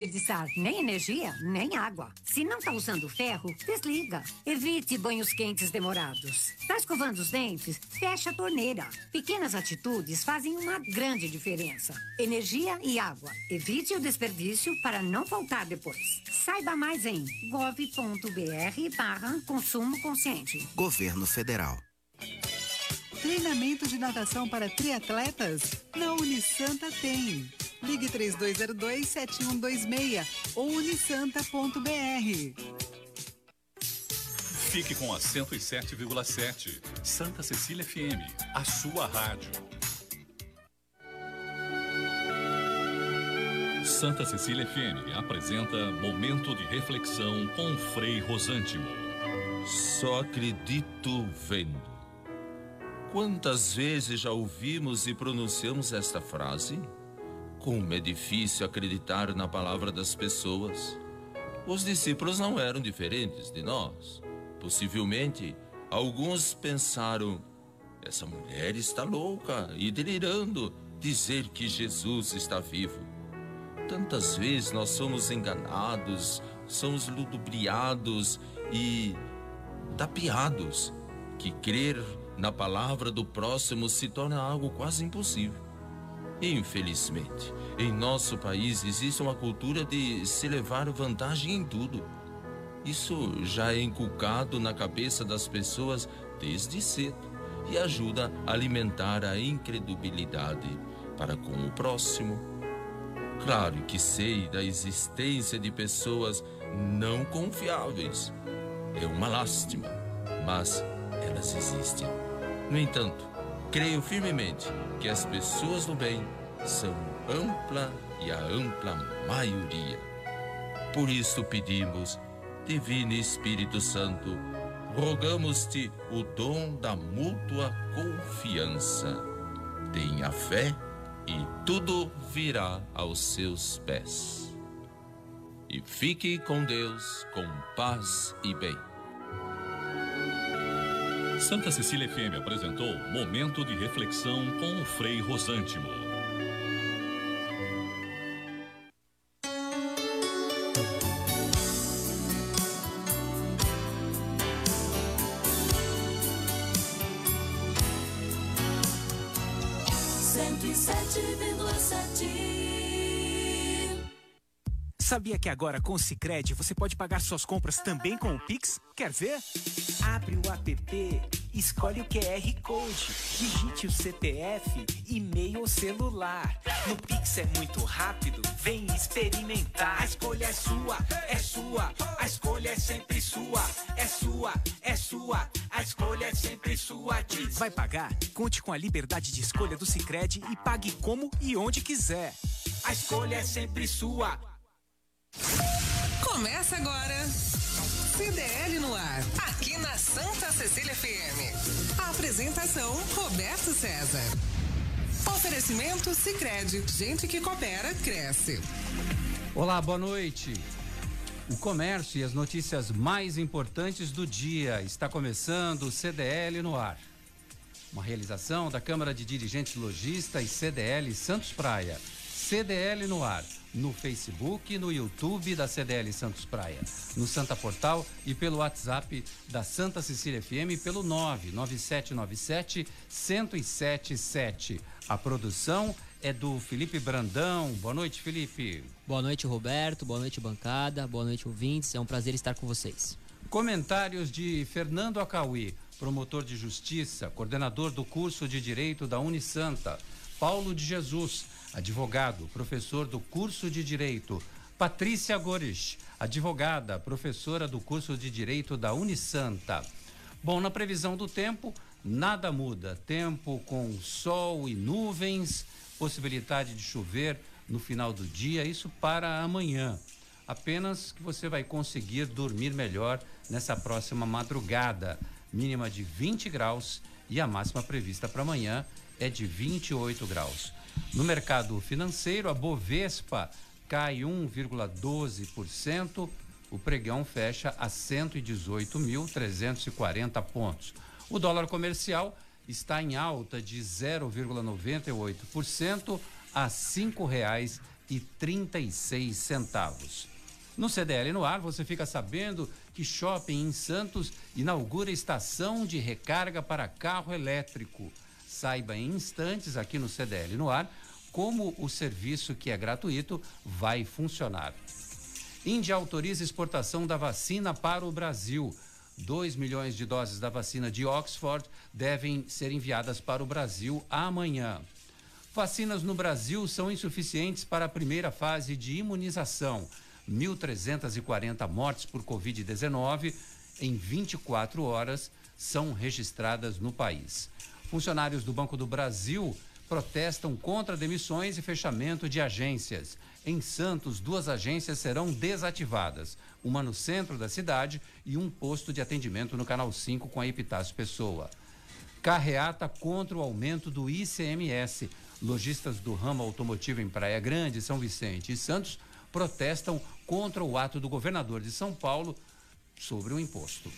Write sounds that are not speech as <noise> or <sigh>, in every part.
desperdiçar nem energia, nem água. Se não está usando ferro, desliga. Evite banhos quentes demorados. Está escovando os dentes? Fecha a torneira. Pequenas atitudes fazem uma grande diferença. Energia e água. Evite o desperdício para não faltar depois. Saiba mais em gov.br barra consumo consciente. Governo Federal. Treinamento de natação para triatletas? Na Unisanta tem. Ligue 3202-7126 ou unisanta.br. Fique com a 107,7. Santa Cecília FM, a sua rádio. Santa Cecília FM apresenta Momento de Reflexão com Frei Rosântimo. Só acredito vendo. Quantas vezes já ouvimos e pronunciamos esta frase? Como é difícil acreditar na palavra das pessoas. Os discípulos não eram diferentes de nós. Possivelmente, alguns pensaram: essa mulher está louca e delirando dizer que Jesus está vivo. Tantas vezes nós somos enganados, somos ludibriados e tapeados que crer na palavra do próximo se torna algo quase impossível. Infelizmente, em nosso país existe uma cultura de se levar vantagem em tudo. Isso já é inculcado na cabeça das pessoas desde cedo e ajuda a alimentar a incredulidade para com o próximo. Claro que sei da existência de pessoas não confiáveis. É uma lástima, mas elas existem. No entanto, creio firmemente que as pessoas do bem são ampla e a ampla maioria. Por isso pedimos, Divino Espírito Santo, rogamos-te o dom da mútua confiança. Tenha fé e tudo virá aos seus pés. E fique com Deus, com paz e bem. Santa Cecília FM apresentou Momento de Reflexão com o Frei Rosântimo. Sabia que agora com o Sicredi você pode pagar suas compras também com o Pix? Quer ver? Abre o app, escolhe o QR Code, digite o CPF, e-mail ou celular. No Pix é muito rápido, vem experimentar. A escolha é sua, é sua, a escolha é sempre sua, é sua, é sua, a escolha é sempre sua. Diz. Vai pagar? Conte com a liberdade de escolha do Sicredi e pague como e onde quiser. A escolha é sempre sua. Começa agora. CDL no ar, aqui na Santa Cecília FM. A apresentação Roberto César. Oferecimento Sicredi, gente que coopera cresce. Olá, boa noite. O comércio e as notícias mais importantes do dia está começando o CDL no ar. Uma realização da Câmara de Dirigentes Logista e CDL Santos Praia. CDL no ar no Facebook, no YouTube da CDL Santos Praia, no Santa Portal e pelo WhatsApp da Santa Cecília FM pelo 99797 1077. A produção é do Felipe Brandão. Boa noite, Felipe. Boa noite, Roberto. Boa noite, bancada. Boa noite, ouvintes. É um prazer estar com vocês. Comentários de Fernando Acauí, promotor de justiça, coordenador do curso de Direito da Unisanta. Paulo de Jesus, advogado, professor do curso de Direito. Patrícia Gores, advogada, professora do curso de Direito da Unisanta. Bom, na previsão do tempo, nada muda. Tempo com sol e nuvens, possibilidade de chover no final do dia, isso para amanhã. Apenas que você vai conseguir dormir melhor nessa próxima madrugada. Mínima de 20 graus e a máxima prevista para amanhã é de 28 graus. No mercado financeiro, a Bovespa cai 1,12%, o pregão fecha a 118.340 pontos. O dólar comercial está em alta de 0,98% a R$ 5,00 e 36 centavos. No CDL no ar, você fica sabendo que Shopping em Santos inaugura estação de recarga para carro elétrico. Saiba em instantes aqui no CDL no ar como o serviço que é gratuito vai funcionar. Índia autoriza exportação da vacina para o Brasil. 2 milhões de doses da vacina de Oxford devem ser enviadas para o Brasil amanhã. Vacinas no Brasil são insuficientes para a primeira fase de imunização. 1.340 mortes por Covid-19 em 24 horas são registradas no país. Funcionários do Banco do Brasil protestam contra demissões e fechamento de agências. Em Santos, duas agências serão desativadas, uma no centro da cidade e um posto de atendimento no Canal 5 com a Epitácio Pessoa. Carreata contra o aumento do ICMS. Lojistas do ramo automotivo em Praia Grande, São Vicente e Santos protestam contra o ato do governador de São Paulo sobre o imposto.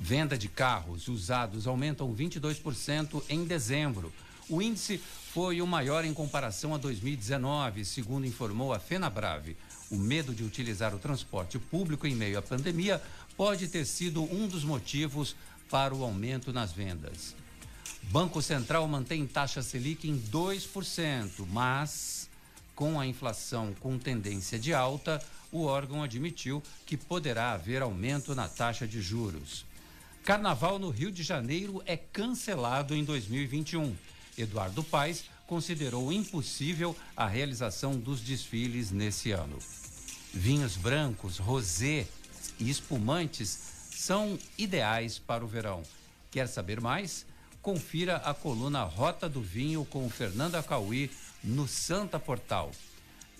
Venda de carros usados aumentam 22% em dezembro. O índice foi o maior em comparação a 2019, segundo informou a FenaBrave. O medo de utilizar o transporte público em meio à pandemia pode ter sido um dos motivos para o aumento nas vendas. Banco Central mantém taxa Selic em 2%, mas com a inflação com tendência de alta, o órgão admitiu que poderá haver aumento na taxa de juros. Carnaval no Rio de Janeiro é cancelado em 2021. Eduardo Paes considerou impossível a realização dos desfiles nesse ano. Vinhos brancos, rosé e espumantes são ideais para o verão. Quer saber mais? Confira a coluna Rota do Vinho com Fernanda Cauí no Santa Portal.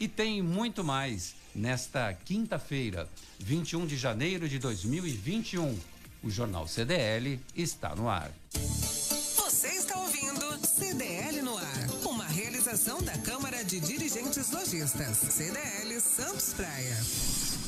E tem muito mais nesta quinta-feira, 21 de janeiro de 2021. O Jornal CDL está no ar. Você está ouvindo CDL no ar, uma realização da Câmara de Dirigentes Lojistas, CDL Santos Praia.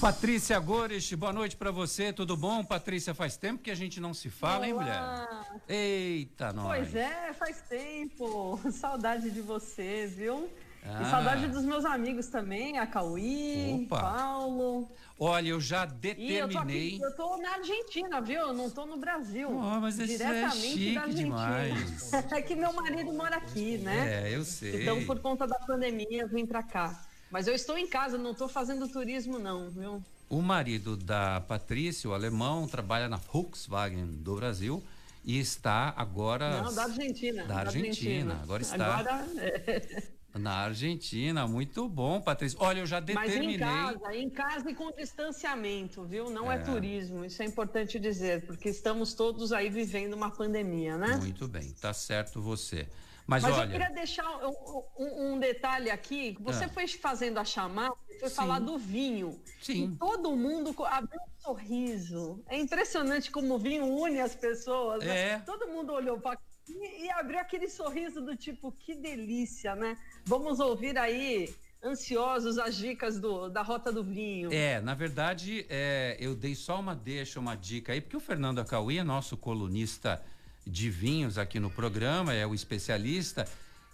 Patrícia Gores, boa noite para você, tudo bom? Patrícia, faz tempo que a gente não se fala, Olá. hein, mulher? Eita, nós. Pois é, faz tempo. <laughs> Saudade de você, viu? Ah. E saudade dos meus amigos também, a Cauí, Opa. Paulo. Olha, eu já E eu tô determinei. aqui, eu tô na Argentina, viu? Eu não tô no Brasil. Oh, mas é diretamente chique da Argentina. demais. <laughs> É que meu marido mora aqui, né? É, eu sei. Então, por conta da pandemia, eu vim pra cá. Mas eu estou em casa, não tô fazendo turismo, não, viu? O marido da Patrícia, o alemão, trabalha na Volkswagen do Brasil e está agora Não, da Argentina. Da Argentina, agora está. Agora, é. Na Argentina. Muito bom, Patrícia. Olha, eu já Mas determinei. em casa, em casa e com distanciamento, viu? Não é. É. turismo, isso é importante dizer, porque estamos todos aí vivendo uma pandemia, né? Muito bem, tá certo você. Mas, Mas eu olha, queria deixar um, um- um detalhe aqui. Você Ah. foi fazendo a chamada, foi Sim. falar do vinho. Sim. E todo mundo abriu um sorriso. É impressionante como o vinho une as pessoas. né? É. Todo mundo olhou para e, e abriu aquele sorriso do tipo, que delícia, né? Vamos ouvir aí, ansiosos, as dicas do, da Rota do Vinho. É, na verdade, é, eu dei só uma deixa, uma dica aí, porque o Fernando Acauí é nosso colunista de vinhos aqui no programa, é o especialista,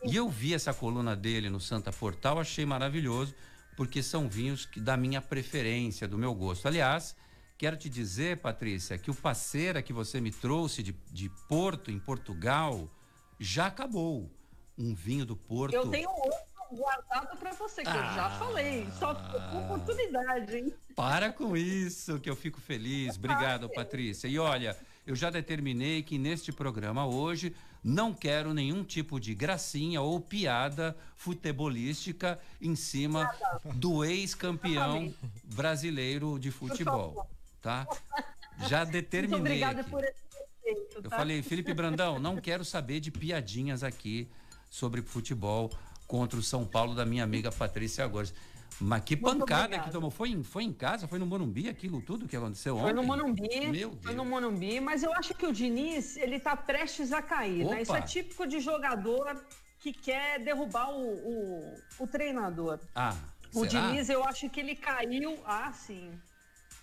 e eu vi essa coluna dele no Santa Portal, achei maravilhoso, porque são vinhos que, da minha preferência, do meu gosto. Aliás, quero te dizer, Patrícia, que o parceira que você me trouxe de, de Porto, em Portugal, já acabou. Um vinho do Porto. Eu tenho outro guardado para você, que eu já Ah. falei. Só oportunidade, hein? Para com isso, que eu fico feliz. Obrigado, Patrícia. E olha, eu já determinei que neste programa hoje não quero nenhum tipo de gracinha ou piada futebolística em cima do ex-campeão brasileiro de futebol, tá? Já Muito determinei. obrigada aqui. por esse respeito. Eu tá? falei, Felipe Brandão, não quero saber de piadinhas aqui sobre futebol contra o São Paulo da minha amiga Patrícia Góes. Mas que Muito pancada que tomou. Foi em, foi em casa, foi no Morumbi aquilo tudo que aconteceu Foi ontem? no Monumbi, Meu foi Deus. no Monumbi, mas eu acho que o Diniz, ele tá prestes a cair, Opa. né? Isso é típico de jogador que quer derrubar o, o, o treinador. Ah, O será? Diniz, eu acho que ele caiu, ah, sim.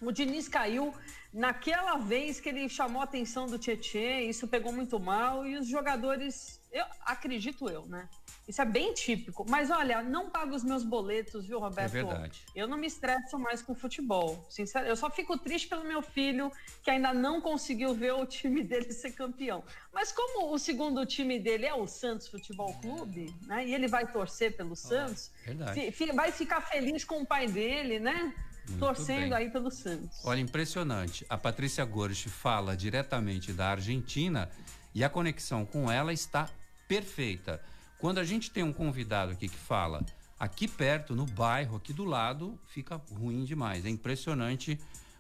O Diniz caiu naquela vez que ele chamou a atenção do Tietchan, isso pegou muito mal e os jogadores, Eu acredito eu, né? Isso é bem típico. Mas olha, não pago os meus boletos, viu, Roberto? É verdade. Eu não me estresso mais com futebol. Sincero, eu só fico triste pelo meu filho que ainda não conseguiu ver o time <laughs> dele ser campeão. Mas como o segundo time dele é o Santos Futebol Clube, né? E ele vai torcer pelo Santos, verdade. fi- vai ficar feliz com o pai dele, né? Muito Torcendo bem. aí pelo Santos. Olha, impressionante. A Patrícia Gorst fala diretamente da Argentina e a conexão com ela está perfeita. Quando a gente tem um convidado aqui que fala aqui perto, no bairro, aqui do lado, fica ruim demais. É impressionante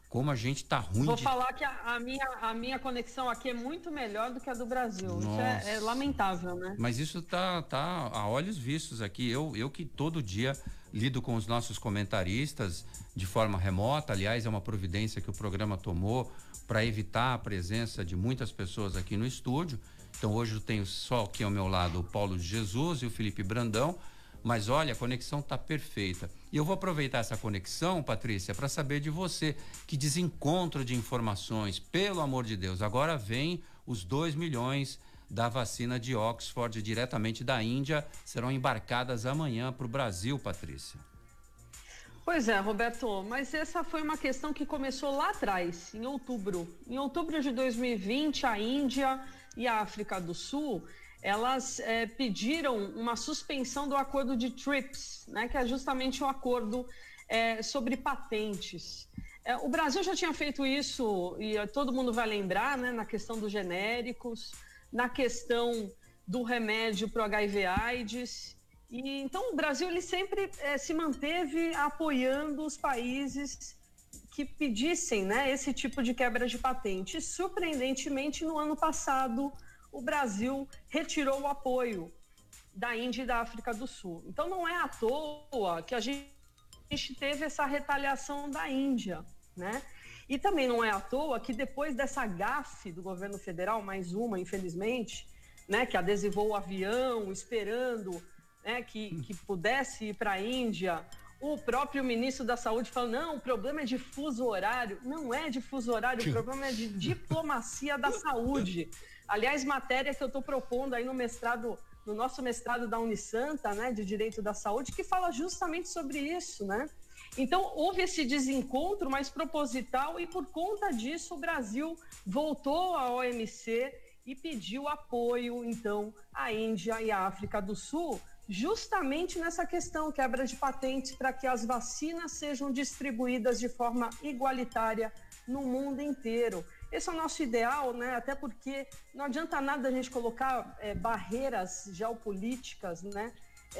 como a gente tá ruim Vou de falar que a, a minha, a minha conexão aqui é muito melhor do que a do Brasil. Isso Nossa. é, é lamentável, né? Mas isso tá, tá a olhos vistos aqui. Eu, eu que todo dia lido com os nossos comentaristas de forma remota. Aliás, é uma providência que o programa tomou para evitar a presença de muitas pessoas aqui no estúdio. Então hoje eu tenho só aqui ao meu lado o Paulo Jesus e o Felipe Brandão. Mas olha, a conexão tá perfeita. E eu vou aproveitar essa conexão, Patrícia, para saber de você que desencontro de informações, pelo amor de Deus. Agora vem os 2 milhões da vacina de Oxford diretamente da Índia serão embarcadas amanhã para o Brasil, Patrícia. Pois é, Roberto, mas essa foi uma questão que começou lá atrás, em outubro. Em outubro de 2020, a Índia e a África do Sul, elas eh, pediram uma suspensão do acordo de TRIPS, né, que é justamente um acordo eh, sobre patentes. Eh, o Brasil já tinha feito isso, e todo mundo vai lembrar, né, na questão dos genéricos, na questão do remédio para o HIV AIDS. E, então, o Brasil ele sempre eh, se manteve apoiando os países que pedissem né, esse tipo de quebra de patente. Surpreendentemente, no ano passado, o Brasil retirou o apoio da Índia e da África do Sul. Então, não é à toa que a gente teve essa retaliação da Índia, né? E também não é à toa que depois dessa gafe do governo federal, mais uma, infelizmente, né, que adesivou o avião esperando né, que, que pudesse ir para a Índia, o próprio ministro da Saúde falou: não, o problema é de fuso horário. Não é de fuso horário, o problema é de diplomacia da saúde. Aliás, matéria que eu estou propondo aí no mestrado, no nosso mestrado da Unisanta, né, de Direito da Saúde, que fala justamente sobre isso, né? Então, houve esse desencontro mais proposital e, por conta disso, o Brasil voltou à OMC e pediu apoio, então, à Índia e à África do Sul, justamente nessa questão, quebra de patentes, para que as vacinas sejam distribuídas de forma igualitária no mundo inteiro. Esse é o nosso ideal, né? Até porque não adianta nada a gente colocar é, barreiras geopolíticas, né?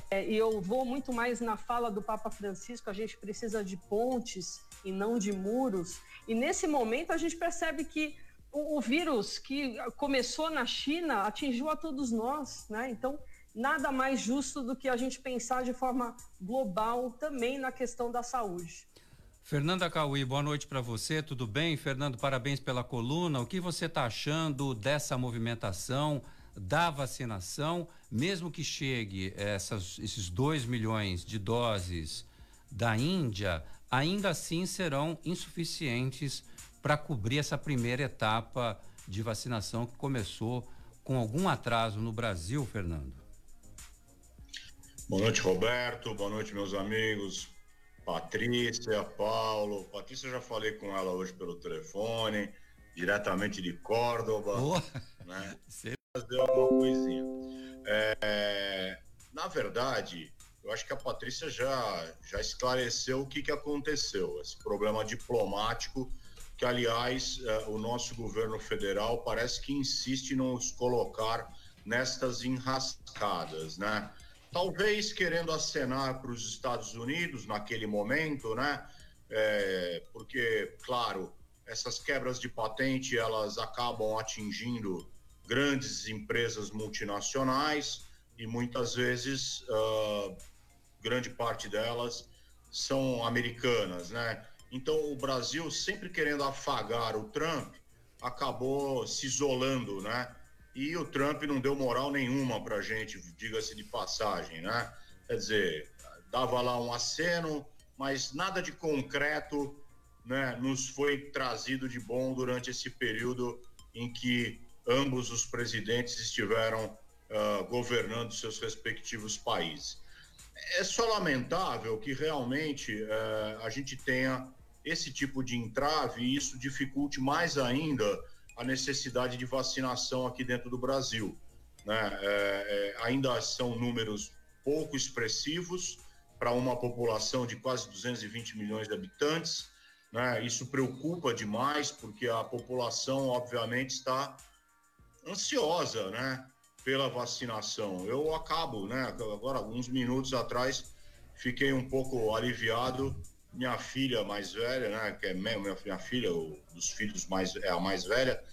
É, e eu vou muito mais na fala do Papa Francisco, a gente precisa de pontes e não de muros. E nesse momento a gente percebe que o, o vírus que começou na China atingiu a todos nós, né? Então, nada mais justo do que a gente pensar de forma global também na questão da saúde. Fernanda Cauí, boa noite para você, tudo bem? Fernando, parabéns pela coluna. O que você está achando dessa movimentação, da vacinação, mesmo que chegue essas, esses 2 milhões de doses da Índia, ainda assim serão insuficientes para cobrir essa primeira etapa de vacinação que começou com algum atraso no Brasil, Fernando? Boa noite, Roberto. Boa noite, meus amigos. Patrícia, Paulo. Patrícia, eu já falei com ela hoje pelo telefone, diretamente de Córdoba. Boa. Né? <laughs> Deu alguma coisinha. É, na verdade, eu acho que a Patrícia já, já esclareceu o que, que aconteceu. Esse problema diplomático, que, aliás, eh, o nosso governo federal parece que insiste em nos colocar nestas enrascadas, né? Talvez querendo acenar para os Estados Unidos naquele momento, né? É, porque, claro, essas quebras de patente elas acabam atingindo grandes empresas multinacionais e muitas vezes ah, grande parte delas são americanas, né? Então o Brasil sempre querendo afagar o Trump acabou se isolando, né? E o Trump não deu moral nenhuma para gente, diga-se de passagem, né? Quer dizer, dava lá um aceno, mas nada de concreto, né? Nos foi trazido de bom durante esse período em que ambos os presidentes estiveram uh, governando seus respectivos países. É só lamentável que realmente uh, a gente tenha esse tipo de entrave e isso dificulte mais ainda a necessidade de vacinação aqui dentro do Brasil. Né? É, ainda são números pouco expressivos para uma população de quase 220 milhões de habitantes. Né? Isso preocupa demais, porque a população, obviamente, está ansiosa né? pela vacinação. Eu acabo, né? agora, alguns minutos atrás, fiquei um pouco aliviado. Minha filha mais velha, né, que é minha, minha filha, o, dos filhos mais, é a mais velha,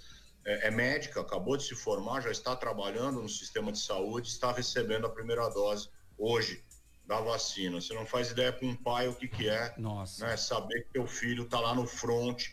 é, é, médica, acabou de se formar, já está trabalhando no sistema de saúde, está recebendo a primeira dose hoje da vacina. Você não faz ideia com um pai o que, que é Nossa. Né, saber que teu filho está lá no front.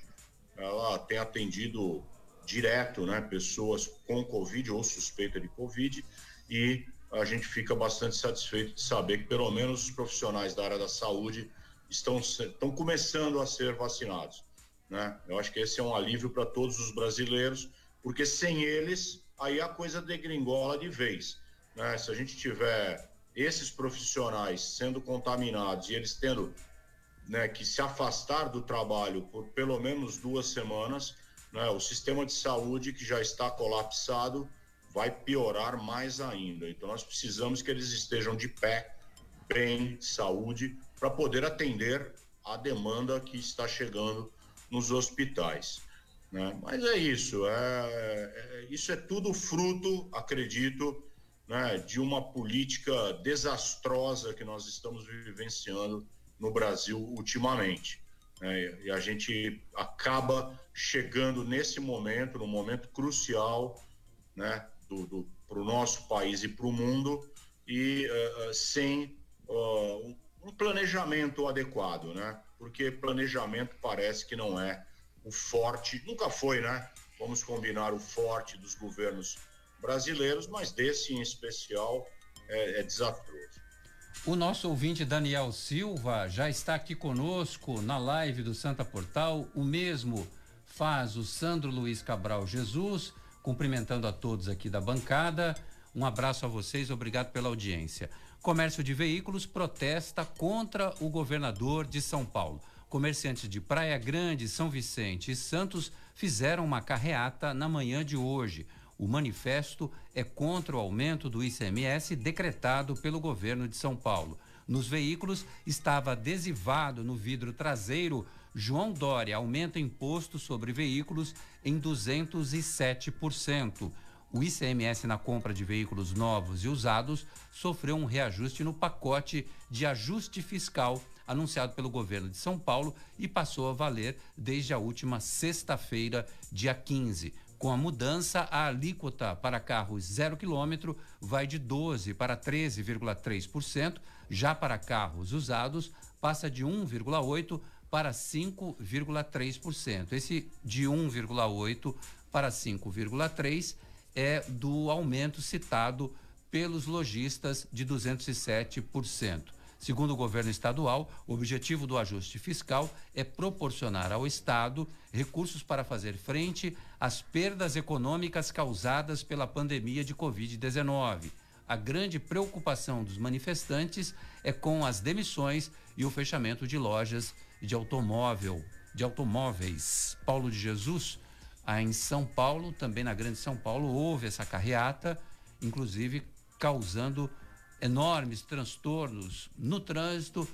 Ela tem atendido direto né, pessoas com Covid ou suspeita de Covid e a gente fica bastante satisfeito de saber que pelo menos os profissionais da área da saúde estão, estão começando a ser vacinados. Né? Eu acho que esse é um alívio para todos os brasileiros, porque sem eles, aí a coisa degringola de vez. Né? Se a gente tiver esses profissionais sendo contaminados e eles tendo né, que se afastar do trabalho por pelo menos duas semanas, né, o sistema de saúde que já está colapsado vai piorar mais ainda. Então nós precisamos que eles estejam de pé, bem, saúde, para poder atender a demanda que está chegando nos hospitais. Né? Mas é isso, é, é, isso é tudo fruto, acredito, né, de uma política desastrosa que nós estamos vivenciando no Brasil ultimamente. Né? E a gente acaba chegando nesse momento, num momento crucial né, para o nosso país e para o mundo, e uh, sem uh, um planejamento adequado, né? Porque planejamento parece que não é o forte, nunca foi, né? Vamos combinar o forte dos governos brasileiros, mas desse em especial é, é desastroso. O nosso ouvinte Daniel Silva já está aqui conosco na live do Santa Portal. O mesmo faz o Sandro Luiz Cabral Jesus, cumprimentando a todos aqui da bancada. Um abraço a vocês, obrigado pela audiência. Comércio de veículos protesta contra o governador de São Paulo. Comerciantes de Praia Grande, São Vicente e Santos fizeram uma carreata na manhã de hoje. O manifesto é contra o aumento do ICMS decretado pelo governo de São Paulo. Nos veículos estava adesivado no vidro traseiro João Dória aumenta imposto sobre veículos em 207%. O ICMS na compra de veículos novos e usados sofreu um reajuste no pacote de ajuste fiscal anunciado pelo governo de São Paulo e passou a valer desde a última sexta-feira, dia 15. Com a mudança, a alíquota para carros zero quilômetro vai de 12% para 13,3%, já para carros usados passa de 1,8% para 5,3%. Esse de 1,8% para 5,3% é do aumento citado pelos lojistas de 207%. Segundo o governo estadual, o objetivo do ajuste fiscal é proporcionar ao Estado recursos para fazer frente às perdas econômicas causadas pela pandemia de Covid-19. A grande preocupação dos manifestantes é com as demissões e o fechamento de lojas de automóvel, de automóveis. Paulo de Jesus, em São Paulo, também na Grande São Paulo, houve essa carreata, inclusive causando enormes transtornos no trânsito,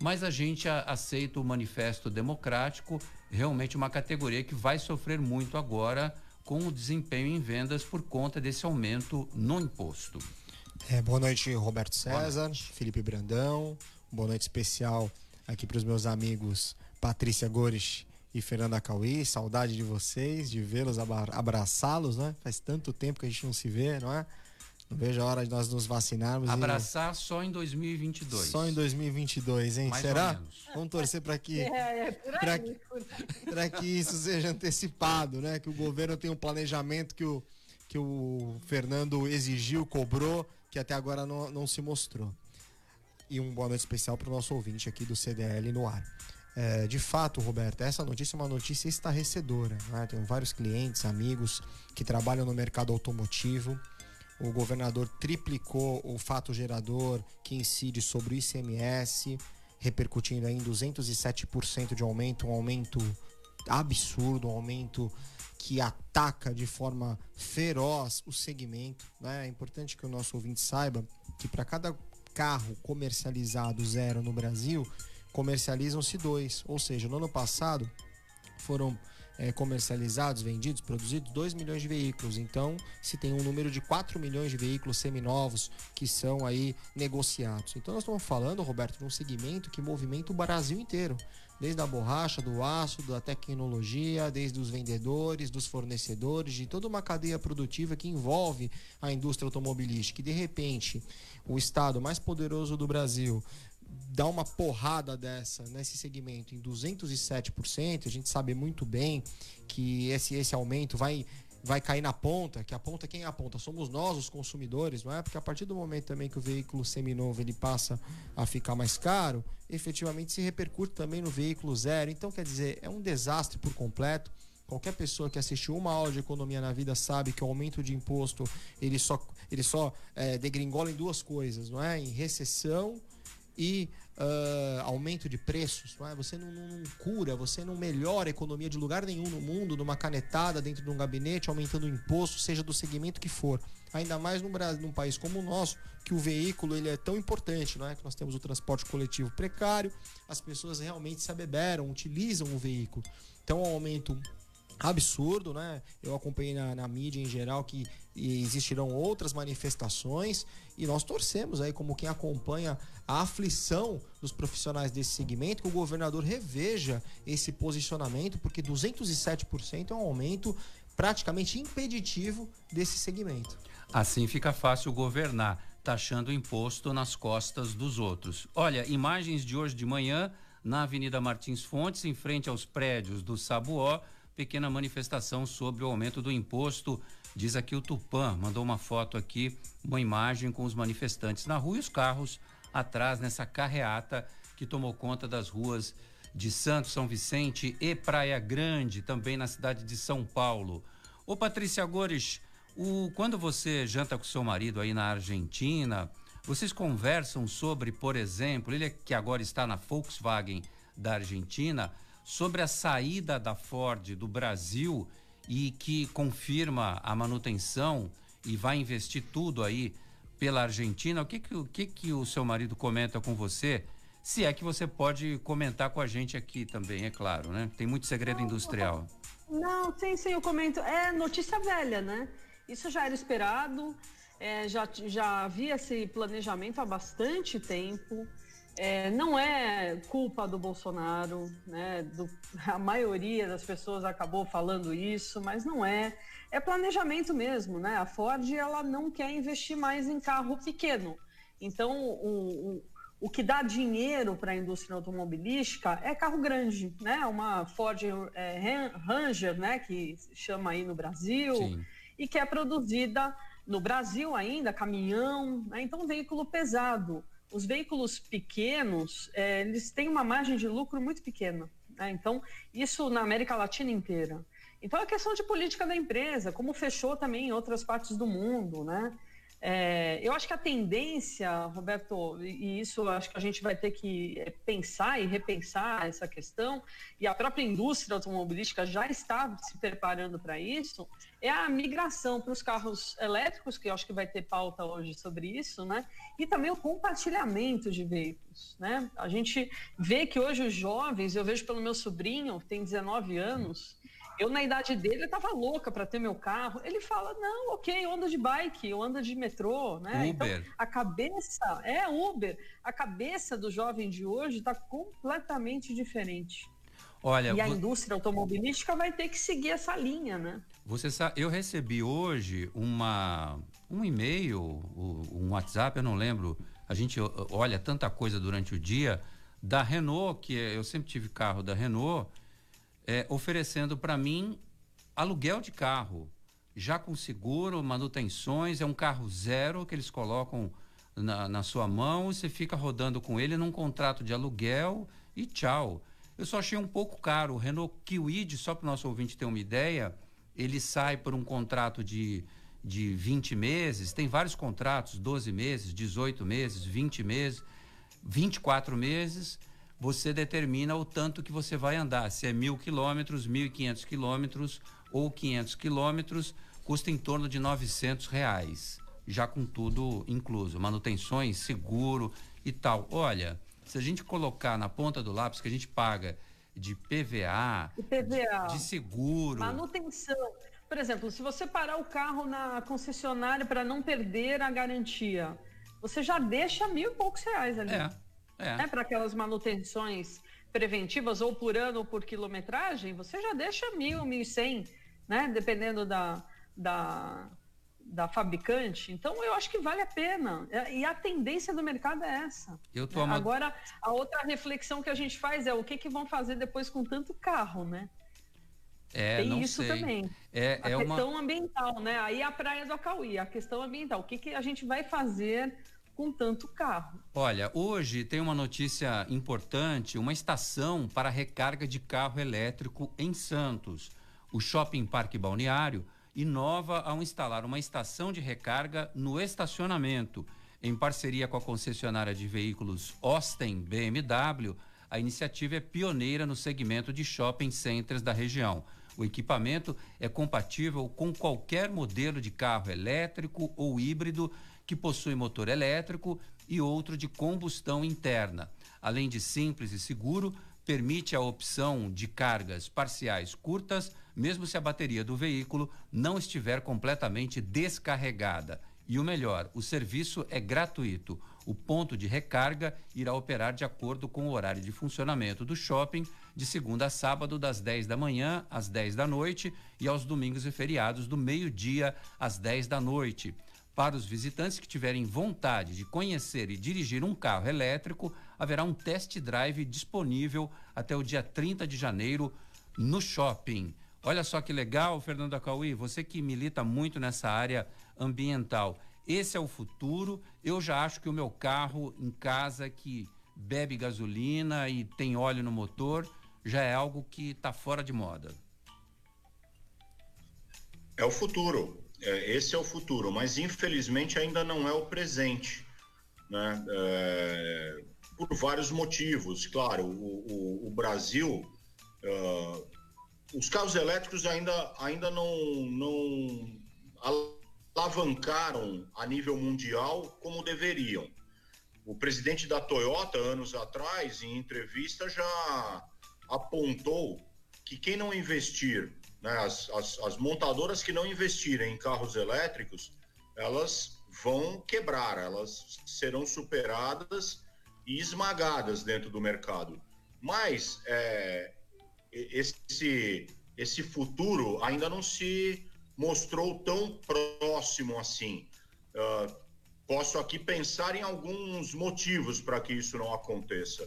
mas a gente aceita o manifesto democrático, realmente uma categoria que vai sofrer muito agora com o desempenho em vendas por conta desse aumento no imposto. É, boa noite, Roberto César, noite. Felipe Brandão. Boa noite especial aqui para os meus amigos Patrícia Gores e Fernanda Cauí. Saudade de vocês, de vê-los, abraçá-los, né? Faz tanto tempo que a gente não se vê, não é? Não vejo a hora de nós nos vacinarmos. Abraçar e... só em 2022. Só em 2022, hein? Mais Será? Vamos torcer para que <laughs> é, é para que, que isso seja antecipado, né? Que o governo tenha um planejamento que o que o Fernando exigiu, cobrou, que até agora não, não se mostrou. E um boa noite especial para o nosso ouvinte aqui do CDL no ar. É, de fato, Roberto, essa notícia é uma notícia estarrecedora. Né? Tenho vários clientes, amigos que trabalham no mercado automotivo o governador triplicou o fato gerador que incide sobre o ICMS, repercutindo em 207% de aumento, um aumento absurdo, um aumento que ataca de forma feroz o segmento. Né? É importante que o nosso ouvinte saiba que para cada carro comercializado zero no Brasil, comercializam-se dois. Ou seja, no ano passado foram é, comercializados, vendidos, produzidos 2 milhões de veículos. Então, se tem um número de 4 milhões de veículos seminovos que são aí negociados. Então, nós estamos falando, Roberto, de um segmento que movimenta o Brasil inteiro desde a borracha, do aço, da tecnologia, desde os vendedores, dos fornecedores, de toda uma cadeia produtiva que envolve a indústria automobilística. E de repente, o estado mais poderoso do Brasil dá uma porrada dessa nesse segmento em 207%, a gente sabe muito bem que esse, esse aumento vai vai cair na ponta, que a ponta quem é a ponta? Somos nós, os consumidores, não é? Porque a partir do momento também que o veículo seminovo ele passa a ficar mais caro, efetivamente se repercute também no veículo zero. Então, quer dizer, é um desastre por completo. Qualquer pessoa que assistiu uma aula de economia na vida sabe que o aumento de imposto ele só, ele só é, degringola em duas coisas, não é? Em recessão e uh, aumento de preços. Não é? Você não, não, cura, você não melhora a economia de lugar nenhum no mundo numa canetada dentro de um gabinete, aumentando o imposto, seja do segmento que for. Ainda mais num, num país como o nosso, que o veículo ele é tão importante, não é? Que nós temos o transporte coletivo precário, as pessoas realmente se abeberam, utilizam o veículo. Então, o aumento absurdo, né? Eu acompanhei na, na, mídia em geral que existirão outras manifestações e nós torcemos aí como quem acompanha a aflição dos profissionais desse segmento que o governador reveja esse posicionamento porque 207% é um aumento praticamente impeditivo desse segmento. Assim fica fácil governar, taxando imposto nas costas dos outros. Olha, imagens de hoje de manhã na Avenida Martins Fontes, em frente aos prédios do Sabuó, pequena manifestação sobre o aumento do imposto. Diz aqui o Tupã, mandou uma foto aqui, uma imagem com os manifestantes na rua e os carros atrás nessa carreata que tomou conta das ruas de Santos, São Vicente e Praia Grande, também na cidade de São Paulo. Ô Patrícia Gores, o, quando você janta com seu marido aí na Argentina, vocês conversam sobre, por exemplo, ele é que agora está na Volkswagen da Argentina, sobre a saída da Ford do Brasil e que confirma a manutenção e vai investir tudo aí pela Argentina. O que que, o que que o seu marido comenta com você? Se é que você pode comentar com a gente aqui também, é claro, né? Tem muito segredo não, industrial. Não, sim, sim, eu comento. É notícia velha, né? Isso já era esperado, é, já, já havia esse planejamento há bastante tempo. É, não é culpa do Bolsonaro, né? Do, <laughs> a maioria das pessoas acabou falando isso, mas não é. É planejamento mesmo, né? A Ford ela não quer investir mais em carro pequeno. Então, o, o, o que dá dinheiro para a indústria automobilística é carro grande, né? Uma Ford é, Ranger, né? Que chama aí no Brasil Sim. e que é produzida no Brasil ainda, caminhão, né? então veículo pesado os veículos pequenos, é, eles têm uma margem de lucro muito pequena. Né? Então, isso na América Latina inteira. Então, é questão de política da empresa, como fechou também em outras partes do mundo, né? É, eu acho que a tendência, Roberto, e isso acho que a gente vai ter que é, pensar e repensar essa questão, e a própria indústria automobilística já está se preparando para isso, é a migração para os carros elétricos, que eu acho que vai ter pauta hoje sobre isso, né? E também o compartilhamento de veículos, né? A gente vê que hoje os jovens, eu vejo pelo meu sobrinho, que tem 19 anos, eu, na idade dele, eu tava louca para ter meu carro. Ele fala: não, ok, eu ando de bike, eu ando de metrô, né? Então, Uber. Então, a cabeça, é Uber, a cabeça do jovem de hoje está completamente diferente. Olha, e a indústria automobilística vai ter que seguir essa linha, né? Você sabe, eu recebi hoje uma um e-mail, um WhatsApp, eu não lembro. A gente olha tanta coisa durante o dia da Renault, que eu sempre tive carro da Renault é, oferecendo para mim aluguel de carro, já com seguro, manutenções, é um carro zero que eles colocam na, na sua mão, você fica rodando com ele num contrato de aluguel e tchau. Eu só achei um pouco caro. O Renault Kwid, só para o nosso ouvinte ter uma ideia, ele sai por um contrato de, de 20 meses, tem vários contratos, 12 meses, 18 meses, 20 meses, 24 meses, você determina o tanto que você vai andar, se é mil quilômetros, 1.500 quilômetros ou 500 quilômetros, custa em torno de 900 reais, já com tudo incluso, manutenções, seguro e tal. Olha, se a gente colocar na ponta do lápis que a gente paga de PVA, PVA de, de seguro, manutenção, por exemplo, se você parar o carro na concessionária para não perder a garantia, você já deixa mil e poucos reais ali. É. É. Né? Para aquelas manutenções preventivas, ou por ano ou por quilometragem, você já deixa mil, mil e cem, né? Dependendo da, da, da fabricante. Então, eu acho que vale a pena. É, e a tendência do mercado é essa. Eu tô né? Agora, a outra reflexão que a gente faz é o que, que vão fazer depois com tanto carro, né? É, Tem isso sei. também. É, a é questão uma... ambiental, né? Aí a praia do Acauí, a questão ambiental. O que, que a gente vai fazer com tanto carro? Olha, hoje tem uma notícia importante: uma estação para recarga de carro elétrico em Santos. O Shopping Parque Balneário inova ao instalar uma estação de recarga no estacionamento. Em parceria com a concessionária de veículos Austin BMW, a iniciativa é pioneira no segmento de shopping centers da região. O equipamento é compatível com qualquer modelo de carro elétrico ou híbrido que possui motor elétrico e outro de combustão interna. Além de simples e seguro, permite a opção de cargas parciais curtas, mesmo se a bateria do veículo não estiver completamente descarregada. E o melhor, o serviço é gratuito. O ponto de recarga irá operar de acordo com o horário de funcionamento do shopping, de segunda a sábado, das 10 da manhã às 10 da noite e aos domingos e feriados, do meio-dia às 10 da noite. Para os visitantes que tiverem vontade de conhecer e dirigir um carro elétrico, haverá um test drive disponível até o dia 30 de janeiro no shopping. Olha só que legal, Fernando Acauí, você que milita muito nessa área ambiental. Esse é o futuro. Eu já acho que o meu carro em casa que bebe gasolina e tem óleo no motor já é algo que está fora de moda. É o futuro. É, esse é o futuro, mas infelizmente ainda não é o presente, né? É, por vários motivos. Claro, o, o, o Brasil, uh, os carros elétricos ainda, ainda não, não alavancaram a nível mundial como deveriam. O presidente da Toyota, anos atrás, em entrevista, já apontou que quem não investir, né, as, as, as montadoras que não investirem em carros elétricos, elas vão quebrar, elas serão superadas e esmagadas dentro do mercado. Mas é, esse, esse futuro ainda não se mostrou tão próximo assim. Uh, posso aqui pensar em alguns motivos para que isso não aconteça.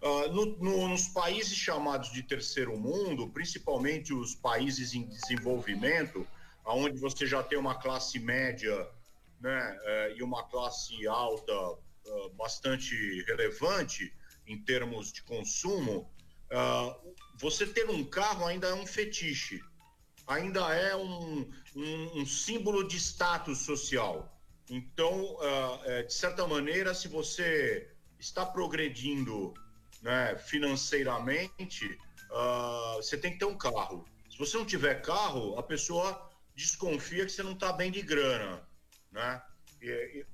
Uh, no, no, nos países chamados de terceiro mundo, principalmente os países em desenvolvimento, onde você já tem uma classe média né, uh, e uma classe alta uh, bastante relevante em termos de consumo, ah, você ter um carro ainda é um fetiche ainda é um, um, um símbolo de status social. Então, uh, de certa maneira, se você está progredindo né, financeiramente, uh, você tem que ter um carro. Se você não tiver carro, a pessoa desconfia que você não está bem de grana, né? E, e...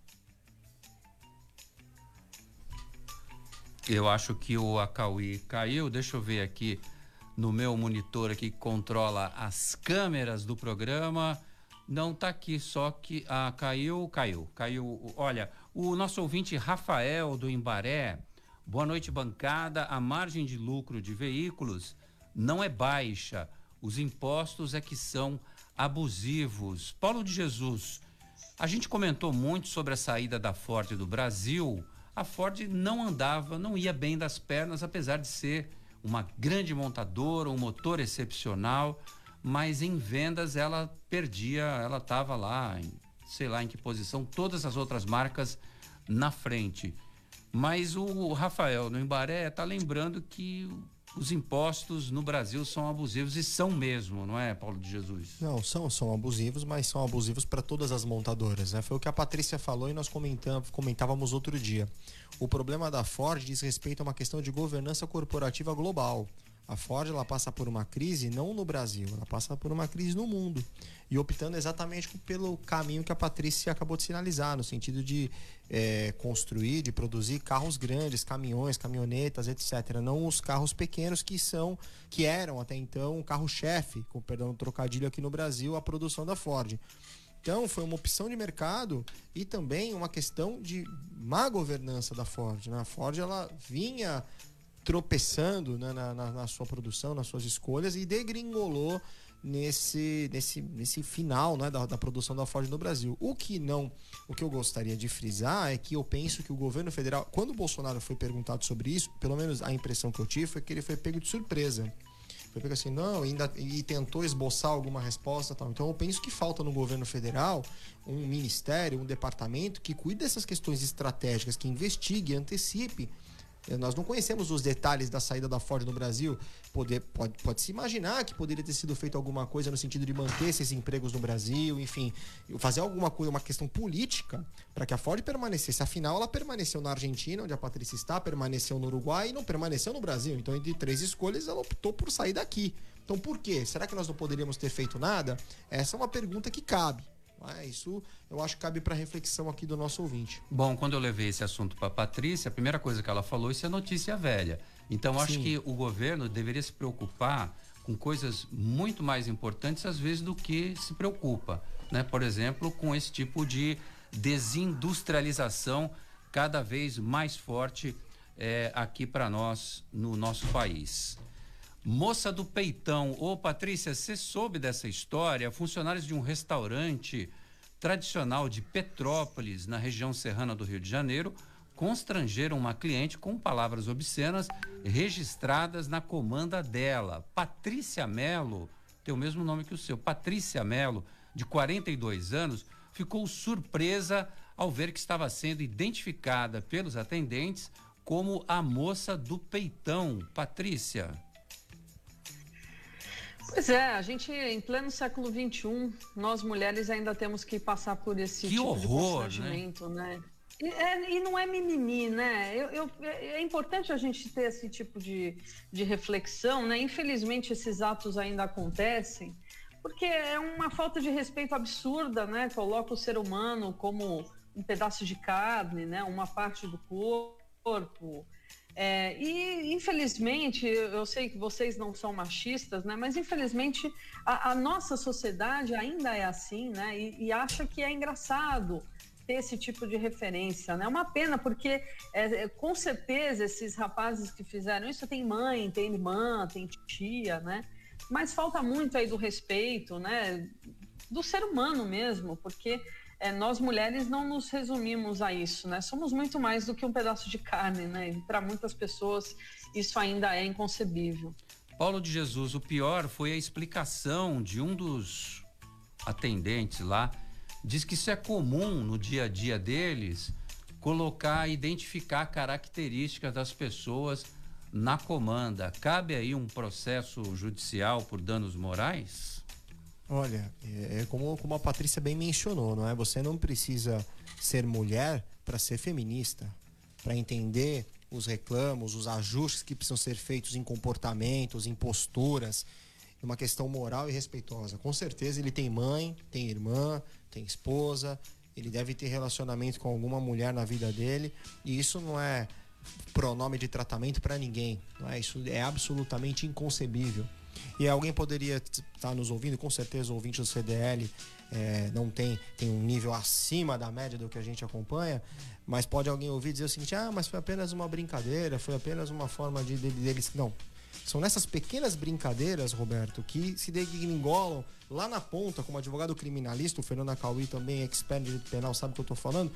Eu acho que o Acauí caiu. Deixa eu ver aqui no meu monitor aqui que controla as câmeras do programa. Não tá aqui, só que ah, caiu, caiu, caiu. Olha, o nosso ouvinte Rafael do Embaré, boa noite bancada. A margem de lucro de veículos não é baixa. Os impostos é que são abusivos. Paulo de Jesus, a gente comentou muito sobre a saída da Ford do Brasil. A Ford não andava, não ia bem das pernas, apesar de ser uma grande montadora, um motor excepcional, mas em vendas ela perdia, ela estava lá, em, sei lá em que posição, todas as outras marcas na frente. Mas o Rafael no Embaré está lembrando que os impostos no Brasil são abusivos e são mesmo, não é, Paulo de Jesus? Não, são, são abusivos, mas são abusivos para todas as montadoras, né? Foi o que a Patrícia falou e nós comentávamos outro dia. O problema da Ford diz respeito a uma questão de governança corporativa global. A Ford ela passa por uma crise não no Brasil, ela passa por uma crise no mundo. E optando exatamente pelo caminho que a Patrícia acabou de sinalizar, no sentido de é, construir, de produzir carros grandes, caminhões, caminhonetas, etc. Não os carros pequenos que são, que eram até então o carro-chefe, com perdão do trocadilho aqui no Brasil, a produção da Ford. Então, foi uma opção de mercado e também uma questão de má governança da Ford. Né? A Ford ela vinha tropeçando né, na, na, na, sua produção, nas suas escolhas e degringolou nesse, nesse, nesse final né, da, da, produção da Ford no Brasil. O que não, o que eu gostaria de frisar é que eu penso que o governo federal, quando o Bolsonaro foi perguntado sobre isso, pelo menos a impressão que eu tive foi que ele foi pego de surpresa. Foi pego assim, não, ainda, e tentou esboçar alguma resposta tal. Então eu penso que falta no governo federal um ministério, um departamento que cuide dessas questões estratégicas, que investigue, antecipe nós não conhecemos os detalhes da saída da Ford no Brasil. Poder, pode, pode se imaginar que poderia ter sido feito alguma coisa no sentido de manter esses empregos no Brasil, enfim, fazer alguma coisa, uma questão política para que a Ford permanecesse. Afinal, ela permaneceu na Argentina, onde a Patrícia está, permaneceu no Uruguai e não permaneceu no Brasil. Então, entre três escolhas, ela optou por sair daqui. Então, por quê? Será que nós não poderíamos ter feito nada? Essa é uma pergunta que cabe. Ah, isso eu acho que cabe para reflexão aqui do nosso ouvinte. Bom, quando eu levei esse assunto para Patrícia, a primeira coisa que ela falou isso é notícia velha. Então acho Sim. que o governo deveria se preocupar com coisas muito mais importantes às vezes do que se preocupa, né? Por exemplo, com esse tipo de desindustrialização cada vez mais forte é, aqui para nós no nosso país. Moça do Peitão. Ô, Patrícia, você soube dessa história? Funcionários de um restaurante tradicional de Petrópolis, na região serrana do Rio de Janeiro, constrangeram uma cliente com palavras obscenas registradas na comanda dela. Patrícia Melo, tem o mesmo nome que o seu. Patrícia Melo, de 42 anos, ficou surpresa ao ver que estava sendo identificada pelos atendentes como a moça do peitão. Patrícia. Pois é, a gente em pleno século XXI, nós mulheres ainda temos que passar por esse que tipo horror, de constrangimento, né? né? E, é, e, não é mimimi, né? Eu, eu, é importante a gente ter esse tipo de, de reflexão, né? Infelizmente esses atos ainda acontecem, porque é uma falta de respeito absurda, né? Coloca o ser humano como um pedaço de carne, né? Uma parte do corpo. É, e, infelizmente, eu sei que vocês não são machistas, né? Mas, infelizmente, a, a nossa sociedade ainda é assim, né? E, e, acha que é engraçado ter esse tipo de referência, né? É uma pena, porque, é, é, com certeza, esses rapazes que fizeram isso tem mãe, tem irmã, tem tia, né? Mas falta muito aí do respeito, né? Do ser humano mesmo, porque é, nós mulheres não nos resumimos a isso, né? Somos muito mais do que um pedaço de carne, né? Para muitas pessoas isso ainda é inconcebível. Paulo de Jesus, o pior foi a explicação de um dos atendentes lá. Diz que isso é comum no dia a dia deles, colocar, identificar características das pessoas na comanda. Cabe aí um processo judicial por danos morais? Olha, é, é como, como a Patrícia bem mencionou, não é? Você não precisa ser mulher para ser feminista, para entender os reclamos, os ajustes que precisam ser feitos em comportamentos, em posturas, é uma questão moral e respeitosa. Com certeza ele tem mãe, tem irmã, tem esposa, ele deve ter relacionamento com alguma mulher na vida dele, e isso não é pronome de tratamento para ninguém, não é? Isso é absolutamente inconcebível. E alguém poderia estar tá nos ouvindo, com certeza o ouvinte do CDL é, não tem, tem um nível acima da média do que a gente acompanha, mas pode alguém ouvir dizer o seguinte: ah, mas foi apenas uma brincadeira, foi apenas uma forma de, de deles. Não. São nessas pequenas brincadeiras, Roberto, que se degringolam lá na ponta, como advogado criminalista, o Fernando Acauí também, expert de penal, sabe o que eu estou falando?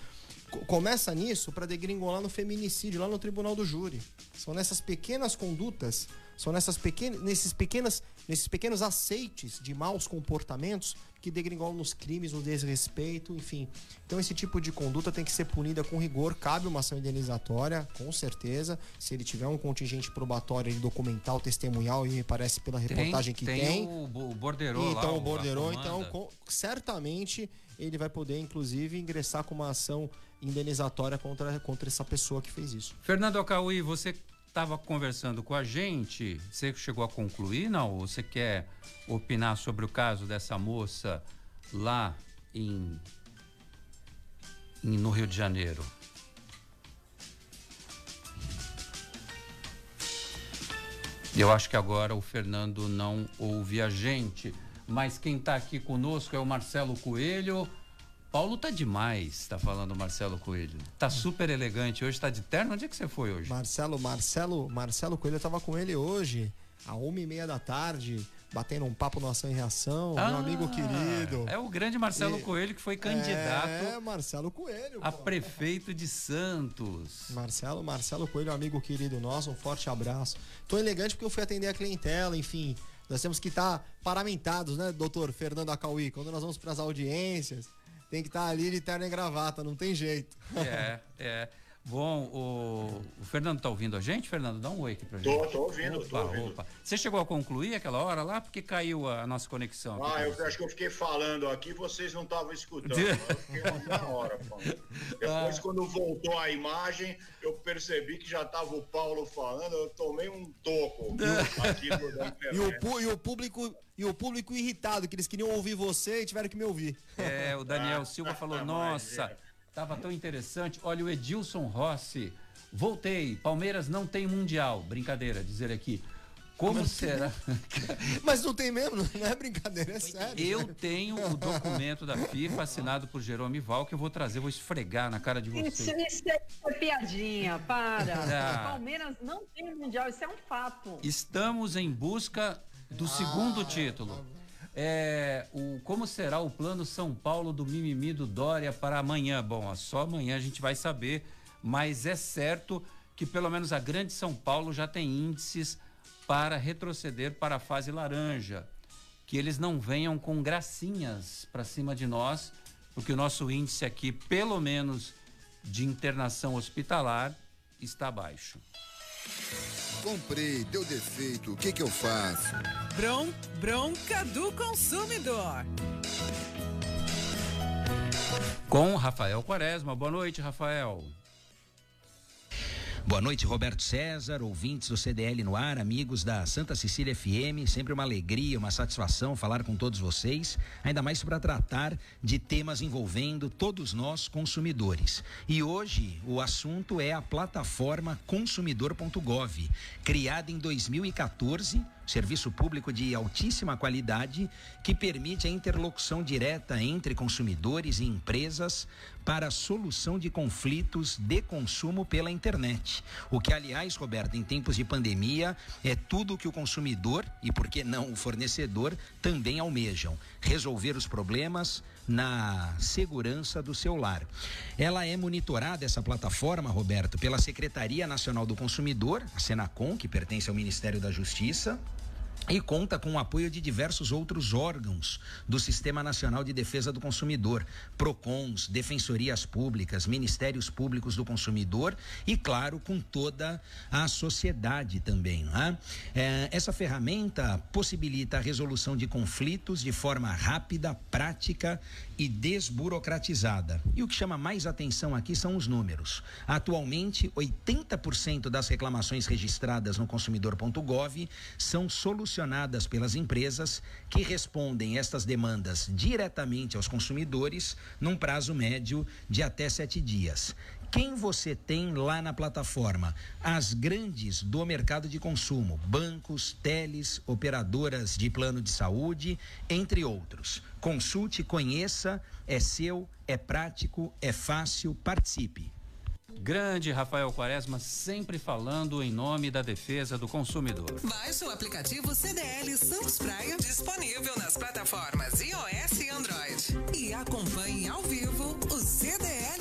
Começa nisso para degringolar no feminicídio, lá no tribunal do júri. São nessas pequenas condutas São nessas pequenas, nesses, pequenas, nesses pequenos aceites de maus comportamentos que degringolam nos crimes, no desrespeito, enfim. Então esse tipo de conduta tem que ser punida com rigor. Cabe uma ação indenizatória, com certeza. Se ele tiver um contingente probatório documental, testemunhal, e me parece pela reportagem que tem. Tem o, o borderô Então lá, o borderô, então com, certamente ele vai poder, inclusive, ingressar com uma ação indenizatória contra, contra essa pessoa que fez isso. Fernando Acauí, você estava conversando com a gente, você chegou a concluir, não? Ou você quer opinar sobre o caso dessa moça lá em, em no Rio de Janeiro? Eu acho que agora o Fernando não ouve a gente, mas quem está aqui conosco é o Marcelo Coelho. Paulo tá demais, tá falando o Marcelo Coelho. Tá super elegante. Hoje tá de terno. Onde é que você foi hoje? Marcelo, Marcelo, Marcelo Coelho, eu tava com ele hoje, às uma e meia da tarde, batendo um papo no Ação e Reação, ah, meu amigo querido. É o grande Marcelo e, Coelho que foi candidato. É, Marcelo Coelho. A pô. prefeito de Santos. Marcelo, Marcelo Coelho, amigo querido nosso, um forte abraço. Tô elegante porque eu fui atender a clientela, enfim. Nós temos que estar tá paramentados, né, doutor Fernando Acauí? Quando nós vamos para as audiências, tem que estar tá ali de terno e gravata, não tem jeito. É, é. Bom, o, o Fernando tá ouvindo a gente? Fernando, dá um oi aqui pra gente. Tô, tô ouvindo, opa, tô ouvindo. Opa. Você chegou a concluir aquela hora lá? Porque caiu a, a nossa conexão. Ah, eu acho que eu fiquei falando aqui, vocês não estavam escutando. <laughs> eu fiquei uma hora falando. Depois, ah. quando voltou a imagem, eu percebi que já tava o Paulo falando, eu tomei um toco <laughs> aqui e, o, e o público e o público irritado, que eles queriam ouvir você e tiveram que me ouvir. É, o Daniel Silva falou, <laughs> nossa, é. Tava tão interessante. Olha, o Edilson Rossi, voltei, Palmeiras não tem mundial. Brincadeira, dizer aqui. Como Mas será? <laughs> Mas não tem mesmo, não é brincadeira, é sério. Eu tenho o documento da FIFA assinado por Jerome Val que eu vou trazer, vou esfregar na cara de vocês. Isso, isso é piadinha, para. <laughs> Ah. Palmeiras não tem mundial, isso é um fato. Estamos em busca do ah, segundo título. É, o, como será o plano São Paulo do mimimi do Dória para amanhã? Bom, só amanhã a gente vai saber, mas é certo que pelo menos a grande São Paulo já tem índices para retroceder para a fase laranja. Que eles não venham com gracinhas para cima de nós, porque o nosso índice aqui, pelo menos de internação hospitalar, está baixo. Comprei, deu defeito, o que que eu faço? Bron, bronca do consumidor. Com Rafael Quaresma. Boa noite, Rafael. Boa noite, Roberto César, ouvintes do CDL no ar, amigos da Santa Cecília FM. Sempre uma alegria, uma satisfação falar com todos vocês, ainda mais para tratar de temas envolvendo todos nós consumidores. E hoje o assunto é a plataforma consumidor.gov, criada em 2014 serviço público de altíssima qualidade que permite a interlocução direta entre consumidores e empresas para a solução de conflitos de consumo pela internet. O que, aliás, Roberto, em tempos de pandemia, é tudo que o consumidor e, por que não, o fornecedor também almejam: resolver os problemas na segurança do seu lar. Ela é monitorada, essa plataforma, Roberto, pela Secretaria Nacional do Consumidor, a Senacom, que pertence ao Ministério da Justiça, e conta com o apoio de diversos outros órgãos do Sistema Nacional de Defesa do Consumidor, PROCONs, Defensorias Públicas, Ministérios Públicos do Consumidor e, claro, com toda a sociedade também. Né? É, essa ferramenta possibilita a resolução de conflitos de forma rápida, prática e desburocratizada. E o que chama mais atenção aqui são os números. Atualmente, 80% das reclamações registradas no consumidor.gov são solucionadas pelas empresas que respondem estas demandas diretamente aos consumidores num prazo médio de até sete dias. Quem você tem lá na plataforma? As grandes do mercado de consumo, bancos, teles, operadoras de plano de saúde, entre outros. Consulte, conheça, é seu, é prático, é fácil, participe. Grande Rafael Quaresma sempre falando em nome da defesa do consumidor. Baixe o aplicativo CDL Santos Praia, disponível nas plataformas iOS e Android. E acompanhe ao vivo o CDL.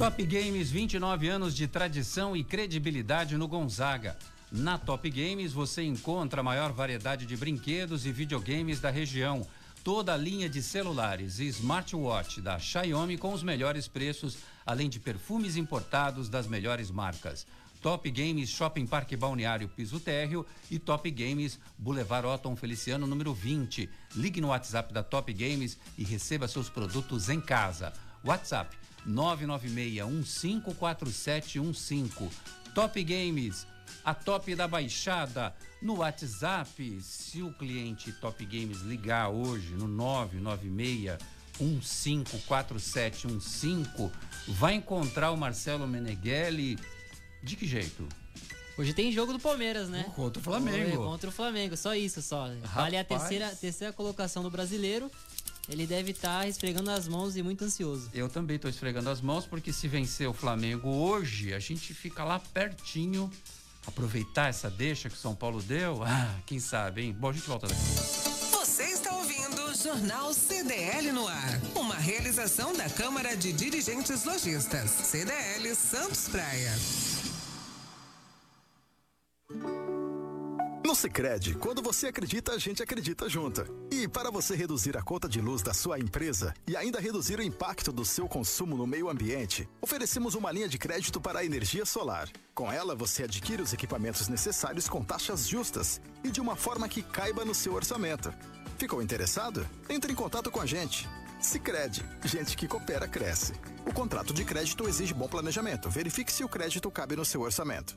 Top Games, 29 anos de tradição e credibilidade no Gonzaga. Na Top Games você encontra a maior variedade de brinquedos e videogames da região. Toda a linha de celulares e smartwatch da Xiaomi com os melhores preços, além de perfumes importados das melhores marcas. Top Games Shopping Parque Balneário Piso Térreo e Top Games Boulevard Otton Feliciano número 20. Ligue no WhatsApp da Top Games e receba seus produtos em casa. WhatsApp 996154715. Top Games a Top da Baixada no WhatsApp. Se o cliente Top Games ligar hoje no 996 154715, vai encontrar o Marcelo Meneghelli de que jeito? Hoje tem jogo do Palmeiras, né? Contra o Flamengo. Contra o Flamengo, só isso, só. Rapaz. Vale a terceira, terceira colocação do brasileiro. Ele deve estar tá esfregando as mãos e muito ansioso. Eu também estou esfregando as mãos, porque se vencer o Flamengo hoje, a gente fica lá pertinho aproveitar essa deixa que São Paulo deu? <laughs> Ah, quem sabe, hein? Bom, a gente volta daqui. Você está ouvindo o Jornal CDL no ar. Uma realização da Câmara de Dirigentes Lojistas. CDL Santos Praia. No Sicredi, quando você acredita, a gente acredita junto. E para você reduzir a conta de luz da sua empresa e ainda reduzir o impacto do seu consumo no meio ambiente, oferecemos uma linha de crédito para a energia solar. Com ela, você adquire os equipamentos necessários com taxas justas e de uma forma que caiba no seu orçamento. Ficou interessado? Entre em contato com a gente. Sicredi, gente que coopera cresce. O contrato de crédito exige bom planejamento. Verifique se o crédito cabe no seu orçamento.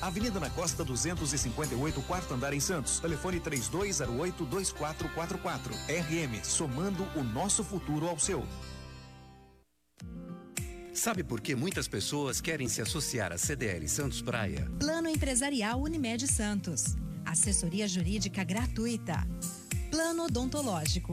Avenida na Costa 258, quarto andar em Santos. Telefone 3208-2444. RM, somando o nosso futuro ao seu. Sabe por que muitas pessoas querem se associar à CDL Santos Praia? Plano Empresarial Unimed Santos. Assessoria Jurídica Gratuita. Plano Odontológico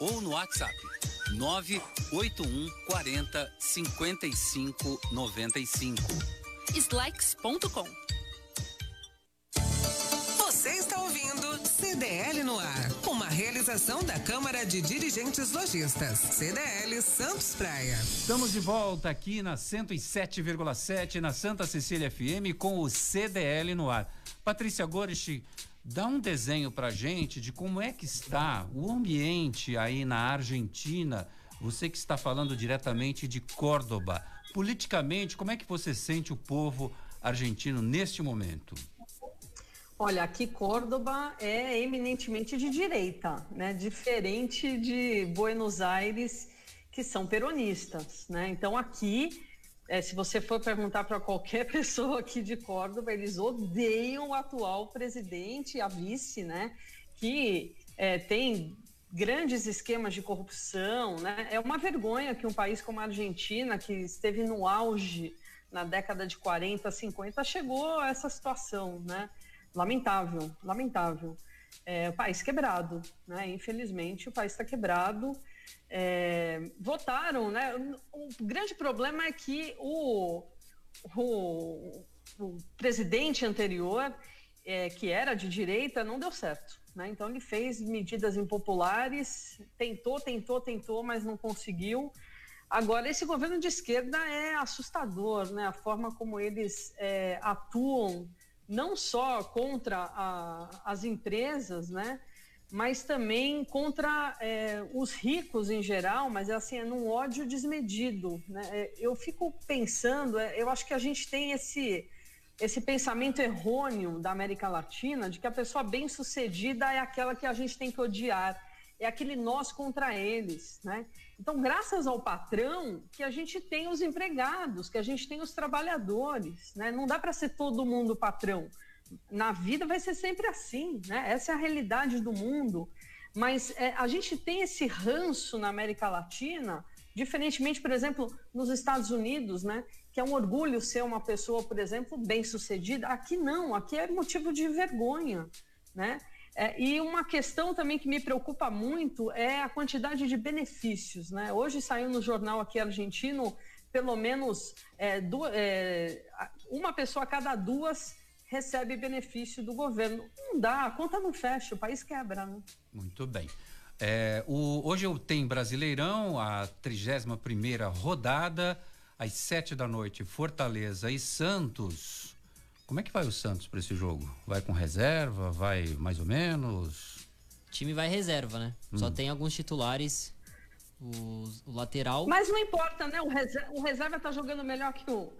ou no WhatsApp 981 40 55 95. Slacks.com Você está ouvindo CDL no ar, uma realização da Câmara de Dirigentes Lojistas, CDL Santos Praia. Estamos de volta aqui na 107,7 na Santa Cecília FM com o CDL no ar. Patrícia Gorisch, Dá um desenho para gente de como é que está o ambiente aí na Argentina. Você que está falando diretamente de Córdoba. Politicamente, como é que você sente o povo argentino neste momento? Olha, aqui Córdoba é eminentemente de direita, né? Diferente de Buenos Aires, que são peronistas, né? Então aqui é, se você for perguntar para qualquer <laughs> pessoa aqui de Córdoba, eles odeiam o atual presidente, a vice, né? Que é, tem grandes esquemas de corrupção, né? É uma vergonha que um país como a Argentina, que esteve no auge na década de 40, 50, chegou a essa situação, né? Lamentável, lamentável. É, o país quebrado, né? Infelizmente, o país está quebrado é, votaram, né? O grande problema é que o, o, o presidente anterior, é, que era de direita, não deu certo. né? Então ele fez medidas impopulares, tentou, tentou, tentou, mas não conseguiu. Agora, esse governo de esquerda é assustador, né? A forma como eles é, atuam, não só contra a, as empresas, né? Mas também contra é, os ricos em geral, mas assim, é num ódio desmedido. Né? É, eu fico pensando, é, eu acho que a gente tem esse, esse pensamento errôneo da América Latina de que a pessoa bem-sucedida é aquela que a gente tem que odiar, é aquele nós contra eles, né? Então, graças ao patrão, que a gente tem os empregados, que a gente tem os trabalhadores, né? Não dá para ser todo mundo patrão. Na vida vai ser sempre assim, né? Essa é a realidade do mundo. Mas é, a gente tem esse ranço na América Latina, diferentemente, por exemplo, nos Estados Unidos, né? Que é um orgulho ser uma pessoa, por exemplo, bem-sucedida. Aqui não, aqui é motivo de vergonha, né? É, e uma questão também que me preocupa muito é a quantidade de benefícios. Né? Hoje saiu no jornal aqui argentino, pelo menos é, é, uma pessoa a cada duas recebe benefício do governo. Não dá, a conta não fecha, o país quebra. Né? Muito bem. É, o, hoje eu tenho Brasileirão, a 31 primeira rodada, às sete da noite, Fortaleza e Santos. Como é que vai o Santos para esse jogo? Vai com reserva? Vai mais ou menos? O time vai reserva, né? Hum. Só tem alguns titulares. O, o, lateral. Mas não importa, né? O reserva, o reserva tá jogando melhor que o,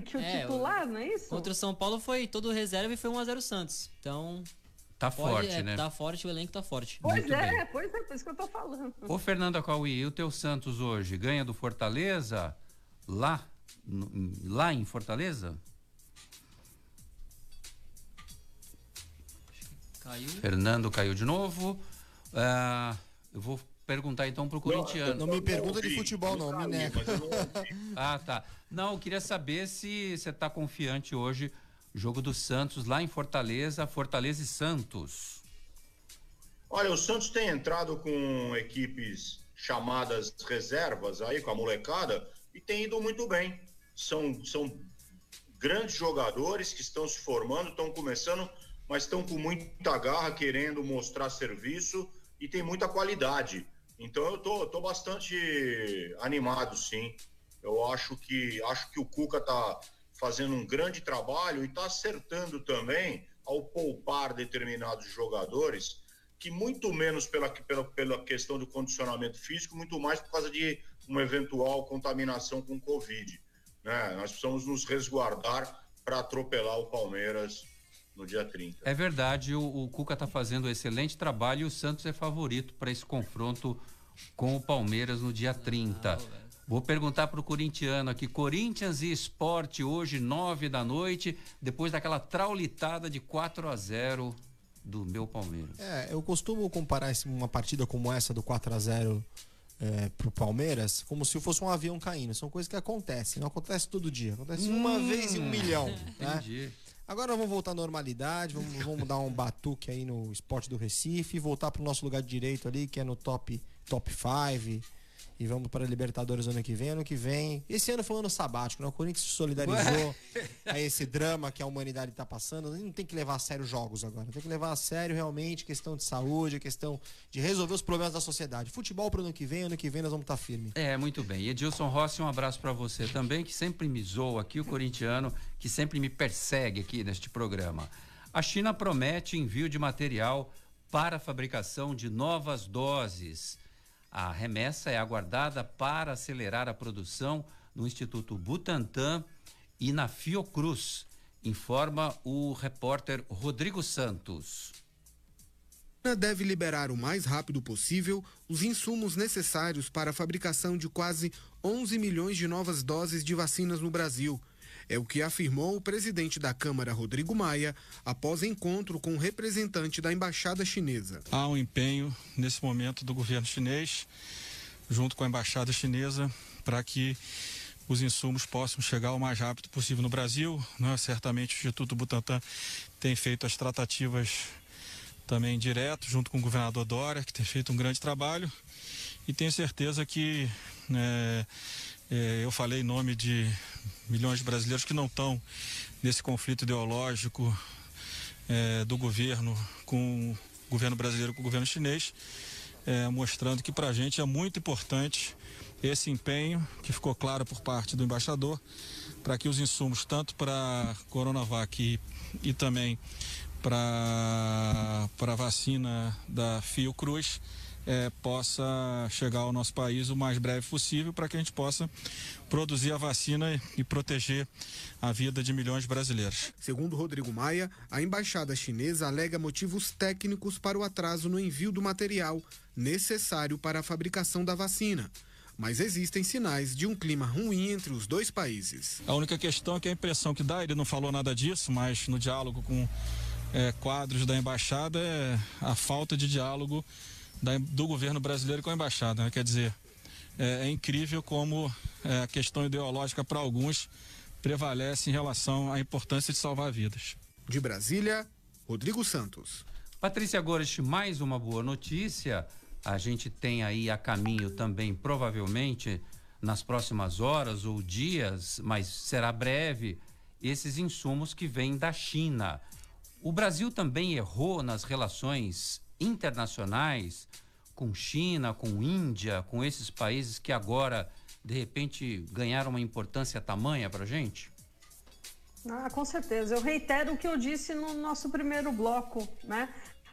<laughs> que o é, titular, o, não é isso? Contra o São Paulo foi todo reserva e foi 1x0 Santos. Então. Tá pode, forte, é, né? Tá forte, o elenco tá forte. Pois Muito é, bem. pois é, por isso que eu tô falando. Ô, Fernando Cauí, e o teu Santos hoje ganha do Fortaleza lá, no, lá em Fortaleza? Caiu. Fernando caiu de novo. Uh, eu vou perguntar então pro corintiano. Não, não me pergunta de futebol, não, me nega. <laughs> ah, tá. Não, eu queria saber se você tá confiante hoje. Jogo do Santos lá em Fortaleza, Fortaleza e Santos. Olha, o Santos tem entrado com equipes chamadas reservas aí, com a molecada, e tem ido muito bem. São, são grandes jogadores que estão se formando, estão começando mas estão com muita garra, querendo mostrar serviço e tem muita qualidade. Então eu tô, tô bastante animado, sim. Eu acho que acho que o Cuca tá fazendo um grande trabalho e está acertando também ao poupar determinados jogadores, que muito menos pela, pela, pela questão do condicionamento físico, muito mais por causa de uma eventual contaminação com Covid. Né? Nós precisamos nos resguardar para atropelar o Palmeiras no dia 30. É verdade, o, o Cuca está fazendo um excelente trabalho e o Santos é favorito para esse confronto com o Palmeiras no dia 30. Não, Vou perguntar para o corintiano aqui, Corinthians e Esporte hoje, nove da noite, depois daquela traulitada de 4 a 0 do meu Palmeiras. É, eu costumo comparar uma partida como essa do 4 a 0 é, pro Palmeiras como se fosse um avião caindo. São coisas que acontecem, não acontece todo dia. Acontece hum, uma vez em um milhão. <laughs> Entendi. Né? Agora vamos voltar à normalidade, vamos, vamos dar um batuque aí no esporte do Recife, voltar para o nosso lugar de direito ali, que é no top top 5 e vamos para a Libertadores ano que vem. Ano que vem. Esse ano foi um ano sabático, né? O Corinthians se solidarizou a esse drama que a humanidade está passando. Não tem que levar a sério jogos agora. Tem que levar a sério realmente questão de saúde, questão de resolver os problemas da sociedade. Futebol para o ano que vem, ano que vem nós vamos estar tá firme. É, muito bem. E Edilson Rossi, um abraço para você também, que sempre me zoa aqui, o corintiano, que sempre me persegue aqui neste programa. A China promete envio de material para a fabricação de novas doses a remessa é aguardada para acelerar a produção no Instituto Butantan e na Fiocruz, informa o repórter Rodrigo Santos. Deve liberar o mais rápido possível os insumos necessários para a fabricação de quase 11 milhões de novas doses de vacinas no Brasil é o que afirmou o presidente da Câmara, Rodrigo Maia, após encontro com o representante da embaixada chinesa. Há um empenho nesse momento do governo chinês, junto com a embaixada chinesa, para que os insumos possam chegar o mais rápido possível no Brasil. Né? Certamente o Instituto Butantan tem feito as tratativas também direto, junto com o governador Dória, que tem feito um grande trabalho. E tenho certeza que é, é, eu falei em nome de milhões de brasileiros que não estão nesse conflito ideológico é, do governo com governo brasileiro com o governo chinês, é, mostrando que para a gente é muito importante esse empenho que ficou claro por parte do embaixador para que os insumos, tanto para Coronavac e, e também para a vacina da Fiocruz, é, possa chegar ao nosso país o mais breve possível para que a gente possa produzir a vacina e proteger a vida de milhões de brasileiros. Segundo Rodrigo Maia, a embaixada chinesa alega motivos técnicos para o atraso no envio do material necessário para a fabricação da vacina mas existem sinais de um clima ruim entre os dois países. A única questão é que a impressão que dá, ele não falou nada disso, mas no diálogo com é, quadros da embaixada é a falta de diálogo da, do governo brasileiro com a embaixada. Né? Quer dizer, é, é, incrível como é, a questão ideológica para alguns prevalece em relação à importância de salvar vidas. De Brasília, Rodrigo Santos. Patrícia Gorest, mais uma boa notícia a gente tem aí a caminho também, provavelmente, nas próximas horas ou dias, mas será breve, esses insumos que vêm da China. O Brasil também errou nas relações internacionais com China, com Índia, com esses países que agora, de repente, ganharam uma importância tamanha para a gente? Ah, com certeza. Eu reitero o que eu disse no nosso primeiro bloco, né?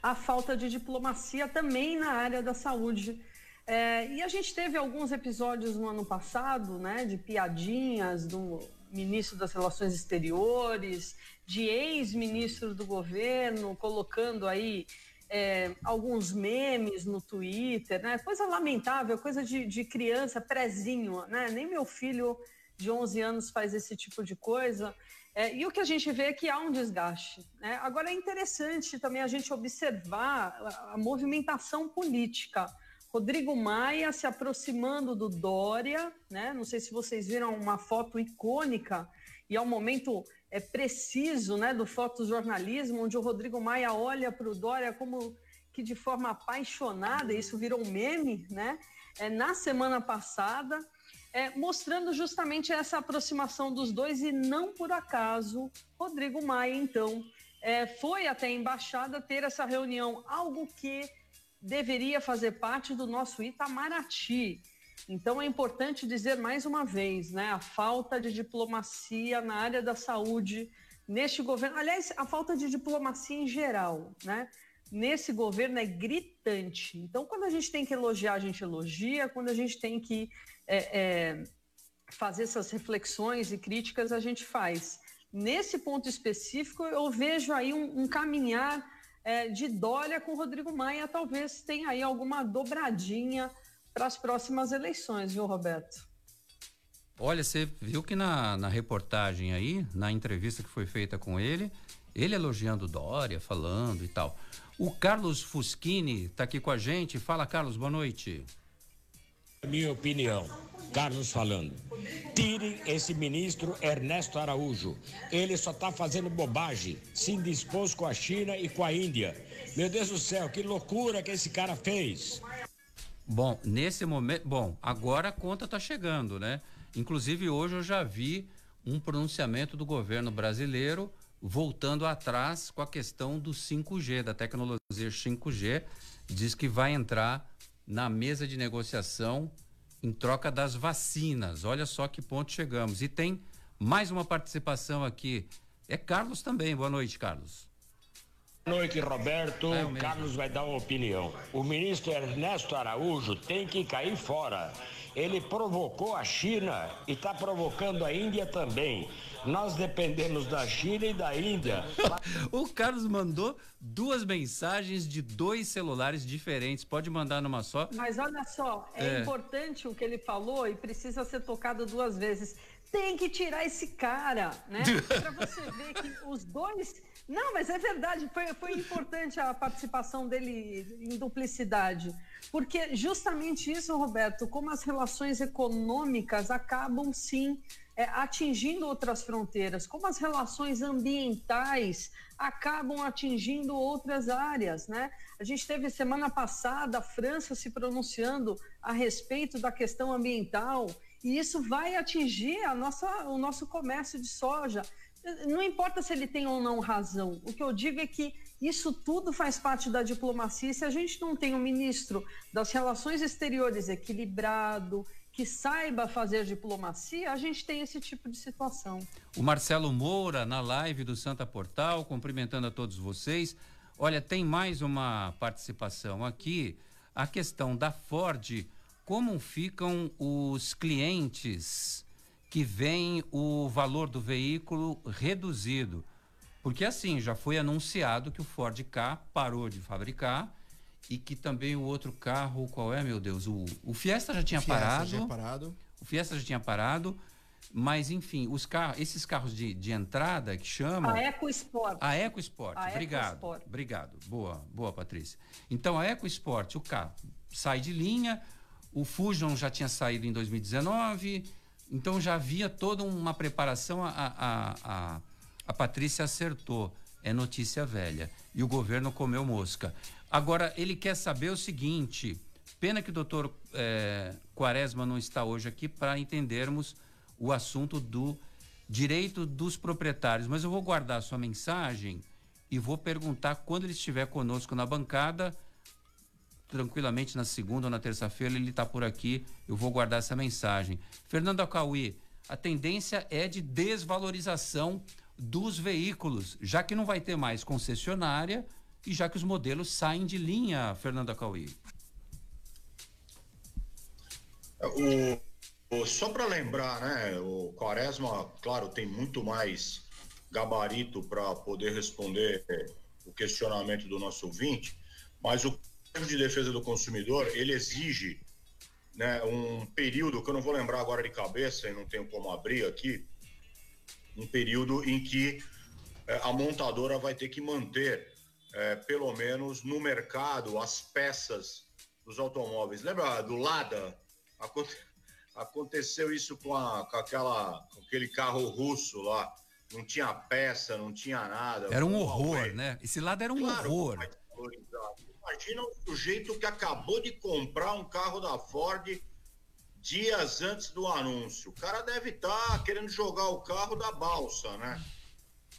a falta de diplomacia também na área da saúde. É, e a gente teve alguns episódios no ano passado, né, de piadinhas do ministro das Relações Exteriores, de ex-ministros do governo, colocando aí é, alguns memes no Twitter, né? Coisa lamentável, coisa de, de criança, prezinho, né? Nem meu filho de 11 anos faz esse tipo de coisa. É, e o que a gente vê é que há um desgaste. Né? Agora, é interessante também a gente observar a, a movimentação política. Rodrigo Maia se aproximando do Dória, né? não sei se vocês viram uma foto icônica, e é um momento é, preciso né, do fotojornalismo, onde o Rodrigo Maia olha para o Dória como que de forma apaixonada, isso virou um meme, né? É, na semana passada, é, mostrando justamente essa aproximação dos dois e não por acaso Rodrigo Maia, então, é, foi até a embaixada ter essa reunião, algo que deveria fazer parte do nosso Itamaraty. Então é importante dizer mais uma vez, né, a falta de diplomacia na área da saúde neste governo, aliás, a falta de diplomacia em geral, né? Nesse governo é gritante. Então, quando a gente tem que elogiar, a gente elogia. Quando a gente tem que é, é, fazer essas reflexões e críticas a gente faz. Nesse ponto específico, eu vejo aí um, um caminhar é, de Dória com Rodrigo Maia, talvez tenha aí alguma dobradinha para as próximas eleições, viu, Roberto? Olha, você viu que na, na reportagem aí, na entrevista que foi feita com ele, ele elogiando Dória, falando e tal. O Carlos Fuschini está aqui com a gente. Fala, Carlos, boa noite. Minha opinião, Carlos falando. Tirem esse ministro Ernesto Araújo. Ele só está fazendo bobagem, se indispôs com a China e com a Índia. Meu Deus do céu, que loucura que esse cara fez. Bom, nesse momento, bom, agora a conta está chegando, né? Inclusive hoje eu já vi um pronunciamento do governo brasileiro voltando atrás com a questão do 5G, da tecnologia 5G, diz que vai entrar na mesa de negociação em troca das vacinas. Olha só que ponto chegamos. E tem mais uma participação aqui. É Carlos também. Boa noite, Carlos. Boa noite, Roberto. É Carlos vai dar uma opinião. O ministro Ernesto Araújo tem que cair fora. Ele provocou a China e está provocando a Índia também. Nós dependemos da China e da Índia. <laughs> o Carlos mandou duas mensagens de dois celulares diferentes. Pode mandar numa só. Mas olha só, é, é. importante o que ele falou e precisa ser tocado duas vezes. Tem que tirar esse cara, né? <laughs> Para você ver que os dois. Não, mas é verdade, foi, foi importante a participação dele em duplicidade. Porque justamente isso, Roberto, como as relações econômicas acabam sim é, atingindo outras fronteiras, como as relações ambientais acabam atingindo outras áreas, né? A gente teve semana passada a França se pronunciando a respeito da questão ambiental e isso vai atingir a nossa, o nosso comércio de soja. Não importa se ele tem ou não razão. O que eu digo é que isso tudo faz parte da diplomacia. Se a gente não tem um ministro das relações exteriores equilibrado, que saiba fazer diplomacia, a gente tem esse tipo de situação. O Marcelo Moura, na live do Santa Portal, cumprimentando a todos vocês. Olha, tem mais uma participação aqui. A questão da Ford, como ficam os clientes que veem o valor do veículo reduzido? Porque assim, já foi anunciado que o Ford K parou de fabricar e que também o outro carro, qual é, meu Deus? O, o Fiesta já tinha Fiesta parado. Já tinha parado. O Fiesta já tinha parado. Mas, enfim, os carros, esses carros de, de entrada que chamam. A EcoSport. A EcoSport. A obrigado. EcoSport. Obrigado. Boa, boa, Patrícia. Então, a EcoSport, o carro sai de linha. O Fusion já tinha saído em 2019. Então, já havia toda uma preparação. A, a, a a Patrícia acertou. É notícia velha. E o governo comeu mosca. Agora, ele quer saber o seguinte: pena que o doutor é, Quaresma não está hoje aqui para entendermos o assunto do direito dos proprietários. Mas eu vou guardar a sua mensagem e vou perguntar quando ele estiver conosco na bancada. Tranquilamente na segunda ou na terça-feira ele está por aqui. Eu vou guardar essa mensagem. Fernando Acauí, a tendência é de desvalorização dos veículos, já que não vai ter mais concessionária e já que os modelos saem de linha, Fernanda Cauí. O, o, só para lembrar, né, o Quaresma, claro, tem muito mais gabarito para poder responder o questionamento do nosso ouvinte, mas o de Defesa do Consumidor, ele exige né, um período que eu não vou lembrar agora de cabeça e não tenho como abrir aqui, um período em que é, a montadora vai ter que manter, é, pelo menos no mercado, as peças dos automóveis. Lembra do Lada? Aconte aconteceu isso com, a, com, aquela, com aquele carro russo lá. Não tinha peça, não tinha nada. Era um horror, né? Esse lado era um claro, horror. Imagina um sujeito que acabou de comprar um carro da Ford dias antes do anúncio. O cara deve estar tá querendo jogar o carro da balsa, né?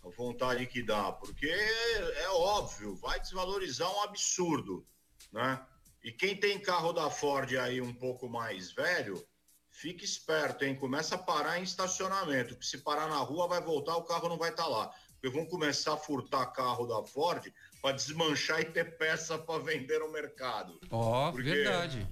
A vontade que dá, porque é óbvio, vai desvalorizar um absurdo, né? E quem tem carro da Ford aí um pouco mais velho, fique esperto, hein? Começa a parar em estacionamento, porque se parar na rua vai voltar, o carro não vai estar tá lá. Porque vão começar a furtar carro da Ford para desmanchar e ter peça para vender no mercado. Ó, oh, verdade.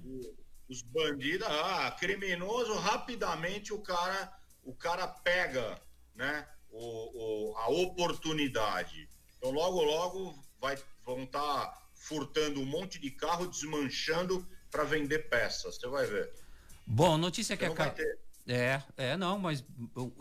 Os bandidos, ah, criminoso, rapidamente o cara, o cara pega, né, o, o a oportunidade. Então logo, logo vai, vão estar tá furtando um monte de carro, desmanchando para vender peças, você vai ver. Bom, notícia que acaba... É, é, não, mas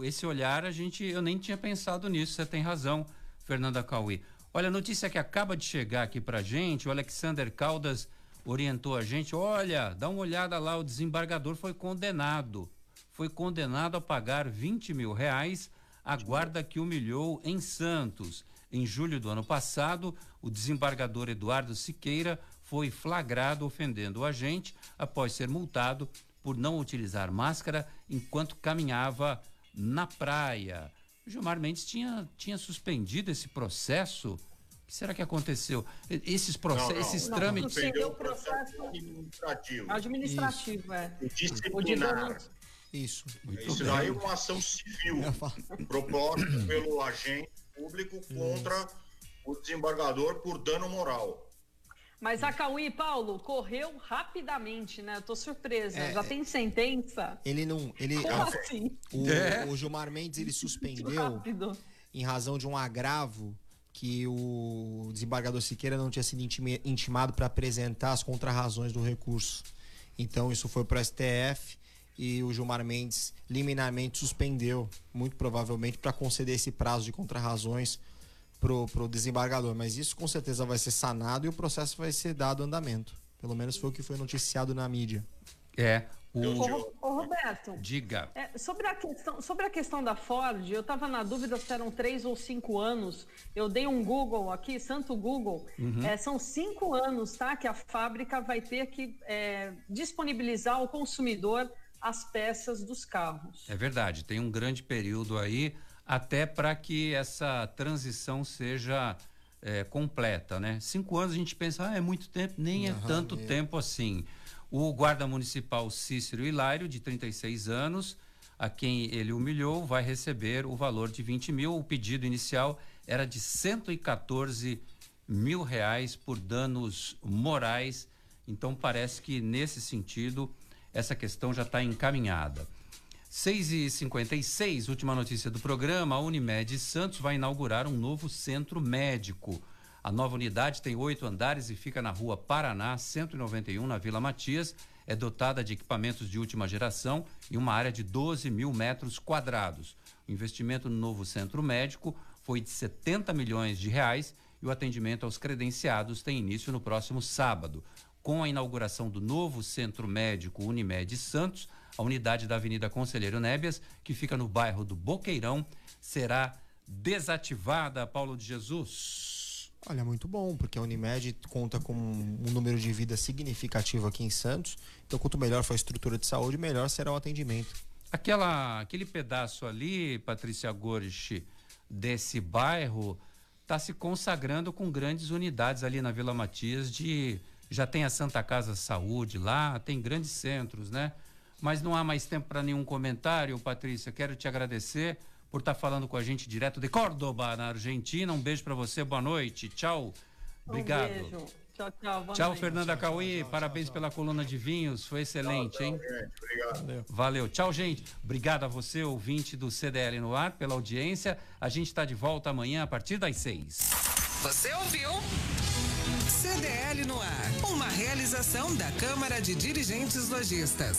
esse olhar a gente, eu nem tinha pensado nisso, você tem razão, Fernanda Cauí. Olha, a notícia que acaba de chegar aqui pra gente, o Alexander Caldas orientou a gente: olha, dá uma olhada lá, o desembargador foi condenado. Foi condenado a pagar 20 mil reais a guarda que humilhou em Santos. Em julho do ano passado, o desembargador Eduardo Siqueira foi flagrado ofendendo o agente após ser multado por não utilizar máscara enquanto caminhava na praia. O Gilmar Mendes tinha, tinha suspendido esse processo que será que aconteceu? Esses processos, esses não, trâmites. Não, o processo administrativo. Administrativo, é. disciplinar. Isso. Isso daí é uma ação civil proposta pelo agente público contra o desembargador por dano moral. Mas a Cauí, Paulo, correu rapidamente, né? Eu tô surpresa. É, Já é. tem sentença? Ele não. Ele, Como a, assim? O, é. o Gilmar Mendes ele <laughs> suspendeu em razão de um agravo que o desembargador Siqueira não tinha sido intimado para apresentar as contrarrazões do recurso. Então isso foi para o STF e o Gilmar Mendes liminarmente suspendeu, muito provavelmente para conceder esse prazo de contrarrazões pro, pro desembargador. Mas isso com certeza vai ser sanado e o processo vai ser dado andamento. Pelo menos foi o que foi noticiado na mídia. É, o... Ô, ô, Roberto, diga. É, sobre, a questão, sobre a questão da Ford, eu estava na dúvida se eram três ou cinco anos. Eu dei um Google aqui, santo Google. Uhum. É, são cinco anos, tá? Que a fábrica vai ter que é, disponibilizar ao consumidor as peças dos carros. É verdade, tem um grande período aí. Até para que essa transição seja é, completa, né? Cinco anos a gente pensa, ah, é muito tempo, nem é tanto é. tempo assim. O guarda municipal Cícero Hilário, de 36 anos, a quem ele humilhou, vai receber o valor de 20 mil. O pedido inicial era de 114 mil reais por danos morais. Então parece que nesse sentido essa questão já está encaminhada. 6 e 56 última notícia do programa, a Unimed Santos vai inaugurar um novo centro médico. A nova unidade tem oito andares e fica na rua Paraná, 191, na Vila Matias. É dotada de equipamentos de última geração e uma área de 12 mil metros quadrados. O investimento no novo centro médico foi de 70 milhões de reais e o atendimento aos credenciados tem início no próximo sábado. Com a inauguração do novo centro médico Unimed Santos, a unidade da Avenida Conselheiro Nébias, que fica no bairro do Boqueirão, será desativada, Paulo de Jesus. Olha, muito bom, porque a Unimed conta com um número de vidas significativo aqui em Santos. Então, quanto melhor for a estrutura de saúde, melhor será o atendimento. Aquela, aquele pedaço ali, Patrícia Gorich, desse bairro, está se consagrando com grandes unidades ali na Vila Matias de já tem a Santa Casa Saúde lá, tem grandes centros, né? Mas não há mais tempo para nenhum comentário, Patrícia. Quero te agradecer por estar tá falando com a gente direto de Córdoba, na Argentina. Um beijo para você, boa noite. Tchau. Obrigado. Um beijo. Tchau, tchau. Boa tchau, noite. Fernanda Cauí. Parabéns tchau, pela coluna de vinhos. Foi excelente, tchau, hein? Obrigado. Valeu. Valeu. Tchau, gente. Obrigado a você, ouvinte do CDL no ar, pela audiência. A gente está de volta amanhã a partir das seis. Você ouviu? CDL no ar. Uma realização da Câmara de Dirigentes Lojistas.